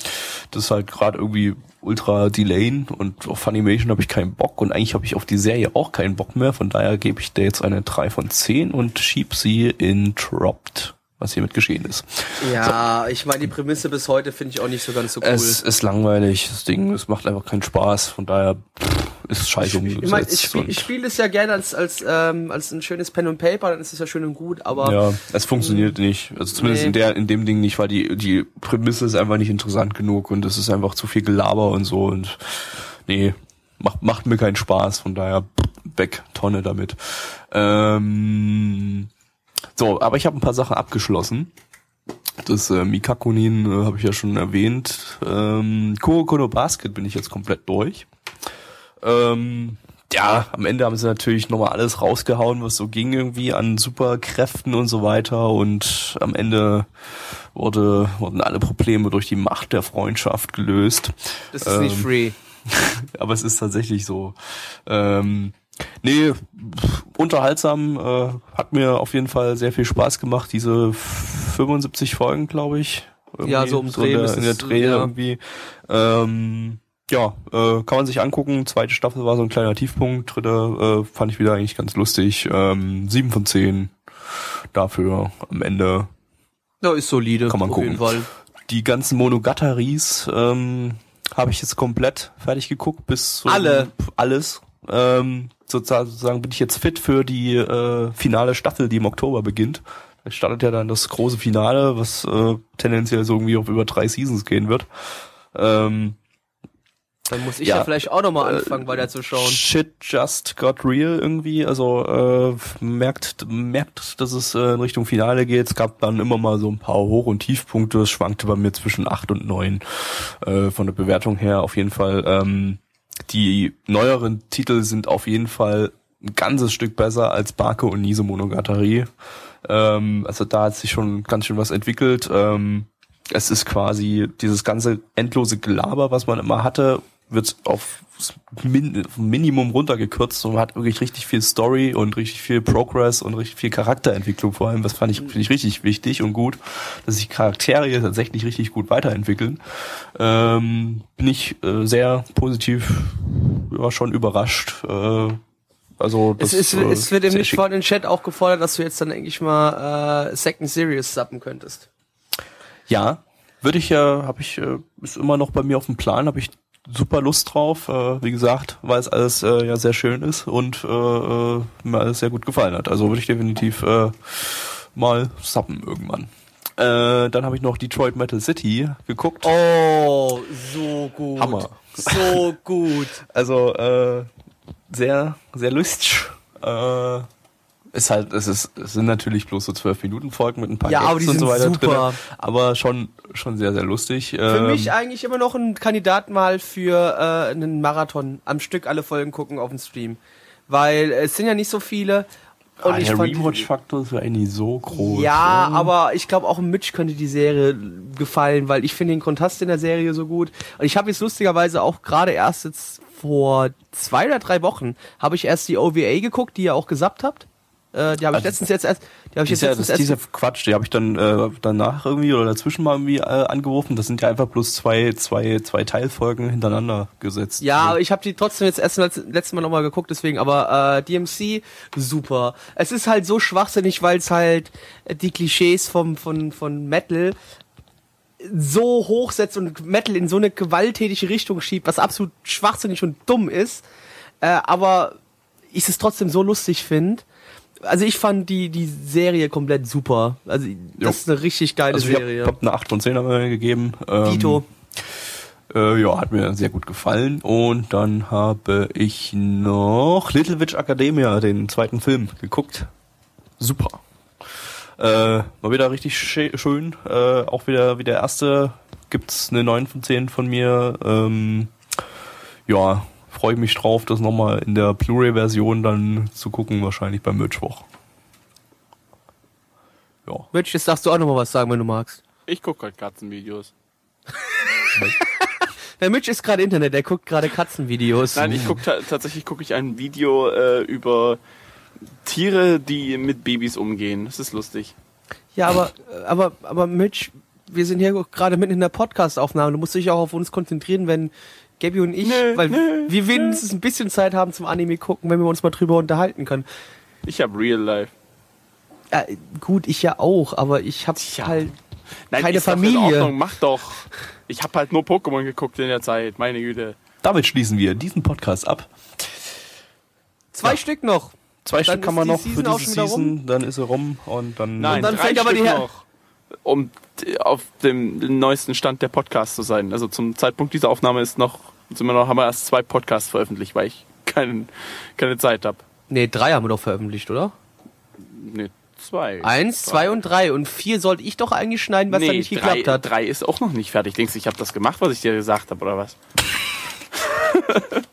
das ist halt gerade irgendwie ultra delayen und auf Funimation habe ich keinen Bock und eigentlich habe ich auf die Serie auch keinen Bock mehr, von daher gebe ich der jetzt eine 3 von 10 und schieb sie in Dropped, was hiermit geschehen ist. Ja, ich meine, die Prämisse bis heute finde ich auch nicht so ganz so cool. Es ist langweilig, das Ding, es macht einfach keinen Spaß, von daher pff, ist scheiße ich meine, umgesetzt. ich spiele und- ich spiel das ja gerne als, als, ähm, als ein schönes Pen und Paper, dann ist es ja schön und gut, aber Ja, es funktioniert nicht. Also zumindest Nee. in der, in dem Ding nicht, weil die, die Prämisse ist einfach nicht interessant genug und es ist einfach zu viel Gelaber und so und nee, macht, macht mir keinen Spaß, von daher weg, Tonne damit. Ähm, so, aber ich habe ein paar Sachen abgeschlossen. Das äh, Mikakunin äh, habe ich ja schon erwähnt. Ähm, Kuroko no Basket bin ich jetzt komplett durch. Ähm, ja, am Ende haben sie natürlich nochmal alles rausgehauen, was so ging irgendwie an Superkräften und so weiter. Und am Ende wurde, wurden alle Probleme durch die Macht der Freundschaft gelöst. das ist nicht ähm, free. Aber es ist tatsächlich so. Ähm, Nee, unterhaltsam, äh, hat mir auf jeden Fall sehr viel Spaß gemacht. Diese 75 Folgen, glaube ich. Ja, so um Dreh in der, in der Dreh ja. irgendwie. Ähm, ja, äh, kann man sich angucken. Zweite Staffel war so ein kleiner Tiefpunkt. Dritte äh, fand ich wieder eigentlich ganz lustig. Ähm, sieben von zehn dafür am Ende. Ja, ist solide. Kann man auf gucken. jeden Fall. Die ganzen Monogataris ähm, habe ich jetzt komplett fertig geguckt bis zu Alle? alles. Ähm, sozusagen bin ich jetzt fit für die äh, finale Staffel, die im Oktober beginnt. Da startet ja dann das große Finale, was äh, tendenziell so irgendwie auf über drei Seasons gehen wird. Ähm, Dann muss ich ja, Ja, vielleicht auch nochmal anfangen, weiter zu schauen. Shit just got real irgendwie. Also äh, merkt, merkt, dass es äh, in Richtung Finale geht. Es gab dann immer mal so ein paar Hoch- und Tiefpunkte. Es schwankte bei mir zwischen acht und neun äh, von der Bewertung her. Auf jeden Fall. Ähm, die neueren Titel sind auf jeden Fall ein ganzes Stück besser als Barke und Niese Monogatari. Ähm, also da hat sich schon ganz schön was entwickelt. Ähm, es ist quasi dieses ganze endlose Gelaber, was man immer hatte, wird auf Min Minimum runtergekürzt und man hat wirklich richtig viel Story und richtig viel Progress und richtig viel Charakterentwicklung vor allem. Das fand ich, finde ich richtig wichtig und gut, dass sich Charaktere tatsächlich richtig gut weiterentwickeln. Ähm, bin ich äh, sehr positiv ja, schon überrascht. Äh, also Es, das, ist, äh, es wird sehr nicht von den Chat auch gefordert, dass du jetzt dann eigentlich mal äh, Second Series suppen könntest. Ja, würde ich ja, habe ich, äh, ist immer noch bei mir auf dem Plan, habe ich super Lust drauf. Äh, wie gesagt, weil es alles äh, ja sehr schön ist und äh, äh, mir alles sehr gut gefallen hat. Also würde ich definitiv äh, mal suppen irgendwann. Äh, dann habe ich noch Detroit Metal City geguckt. Oh, so gut. Hammer. So gut. Also äh, sehr, sehr lustig. Äh, ist halt, es ist, es sind natürlich bloß so zwölf Minuten Folgen mit ein paar Ja, Gags aber die und so weiter super. drin. Aber schon, schon sehr, sehr lustig. Für Ähm, mich eigentlich immer noch ein Kandidat mal für äh, einen Marathon am Stück alle Folgen gucken auf dem Stream. Weil es sind ja nicht so viele. Und ah, ich der Rewatch-Faktor ist ja eigentlich so groß. Ja, ne? aber ich glaube auch Mitch könnte die Serie gefallen, weil ich finde den Kontrast in der Serie so gut. Und ich habe jetzt lustigerweise auch gerade erst jetzt vor zwei oder drei Wochen habe ich erst die OVA geguckt, die ihr auch gesappt habt. Äh, die habe ich Also, letztens jetzt erst, die habe ich Das ist jetzt ja, letztens das ist erst dieser Quatsch, die habe ich dann äh, danach irgendwie oder dazwischen mal irgendwie äh, angerufen. Das sind ja einfach bloß zwei, zwei, zwei Teilfolgen hintereinander gesetzt. Ja, aber ich habe die trotzdem jetzt erst letzt- letztes Mal nochmal geguckt, deswegen, aber äh, DMC, super. Es ist halt so schwachsinnig, weil es halt die Klischees vom, von, von Metal so hochsetzt und Metal in so eine gewalttätige Richtung schiebt, was absolut schwachsinnig und dumm ist, äh, aber ich es trotzdem so lustig finde. Also ich fand die, die Serie komplett super. Also das ist eine richtig geile also ich Serie. hab eine 8 von 10 haben gegeben. Ähm, Dito. Äh, ja, hat mir sehr gut gefallen. Und dann habe ich noch Little Witch Academia, den zweiten Film, geguckt. Super. Äh, mal wieder richtig schön. Äh, auch wieder wie der erste gibt's eine 9 von 10 von mir. Ähm, ja, freue mich drauf, das nochmal in der Blu-ray-Version dann zu gucken, wahrscheinlich beim Mittwoch. Ja. Mitch, jetzt darfst du auch nochmal was sagen, wenn du magst. Ich gucke halt Katzenvideos. Der Mitch ist gerade Internet, der guckt gerade Katzenvideos. Nein, ich guck ta tatsächlich gucke ich ein Video äh, über Tiere, die mit Babys umgehen. Das ist lustig. Ja, aber, aber, aber Mitch, wir sind hier gerade mitten in der Podcast-Aufnahme. Du musst dich auch auf uns konzentrieren, wenn Gabby und ich, Nö, weil nö, wir wenigstens ein bisschen Zeit haben zum Anime gucken, wenn wir uns mal drüber unterhalten können. Ich habe Real Life. Ja, gut, ich ja auch, aber ich habe Tja. halt Nein, Keine Familie. In Ordnung, mach doch. Ich habe halt nur Pokémon geguckt in der Zeit, meine Güte. Damit schließen wir diesen Podcast ab. zwei Ja. Stück noch. Zwei Dann Stück kann man noch für Season diese Season, dann ist er rum und dann. Nein, dann drei fängt aber die noch, um auf dem neuesten Stand der Podcast zu sein. Also zum Zeitpunkt dieser Aufnahme ist noch, sind wir noch, haben wir erst zwei Podcasts veröffentlicht, weil ich keinen, keine Zeit habe. Nee, drei haben wir doch veröffentlicht, oder? Nee, zwei. Eins, zwei und drei. Und vier sollte ich doch eigentlich schneiden, was nee, da nicht drei, geklappt hat. drei ist auch noch nicht fertig. Denkst du, ich habe das gemacht, was ich dir gesagt habe, oder was?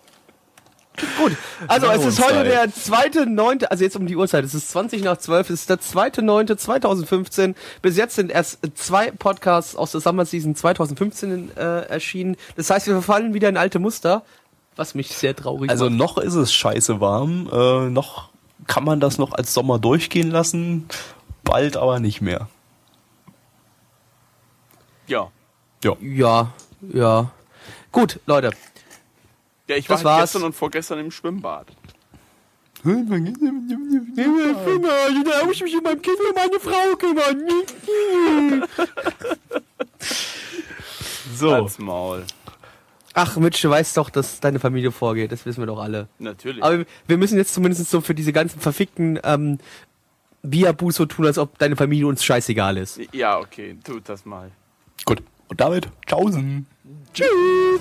Gut, also es ist heute der zweite neunte, also jetzt um die Uhrzeit, es ist 20 nach 12, es ist der zweite neunte 2015. Bis jetzt sind erst zwei Podcasts aus der Summer Season 2015 äh, erschienen. Das heißt, wir verfallen wieder in alte Muster. Was mich sehr traurig Also macht. noch ist es scheiße warm, äh, noch kann man das noch als Sommer durchgehen lassen, bald aber nicht mehr. Ja. Ja. Ja, ja. Gut, Leute. Ja, ich Das war halt gestern und vorgestern im Schwimmbad. Da muss ich mich um mein Kind und meine Frau kümmern. So, Als Maul. Ach, Mitch, du weißt doch, dass deine Familie vorgeht. Das wissen wir doch alle. Natürlich. Aber wir müssen jetzt zumindest so für diese ganzen verfickten ähm, Biabus so tun, als ob deine Familie uns scheißegal ist. ja, okay, tut das mal. gut. Und damit, tschaußen. Tschüss!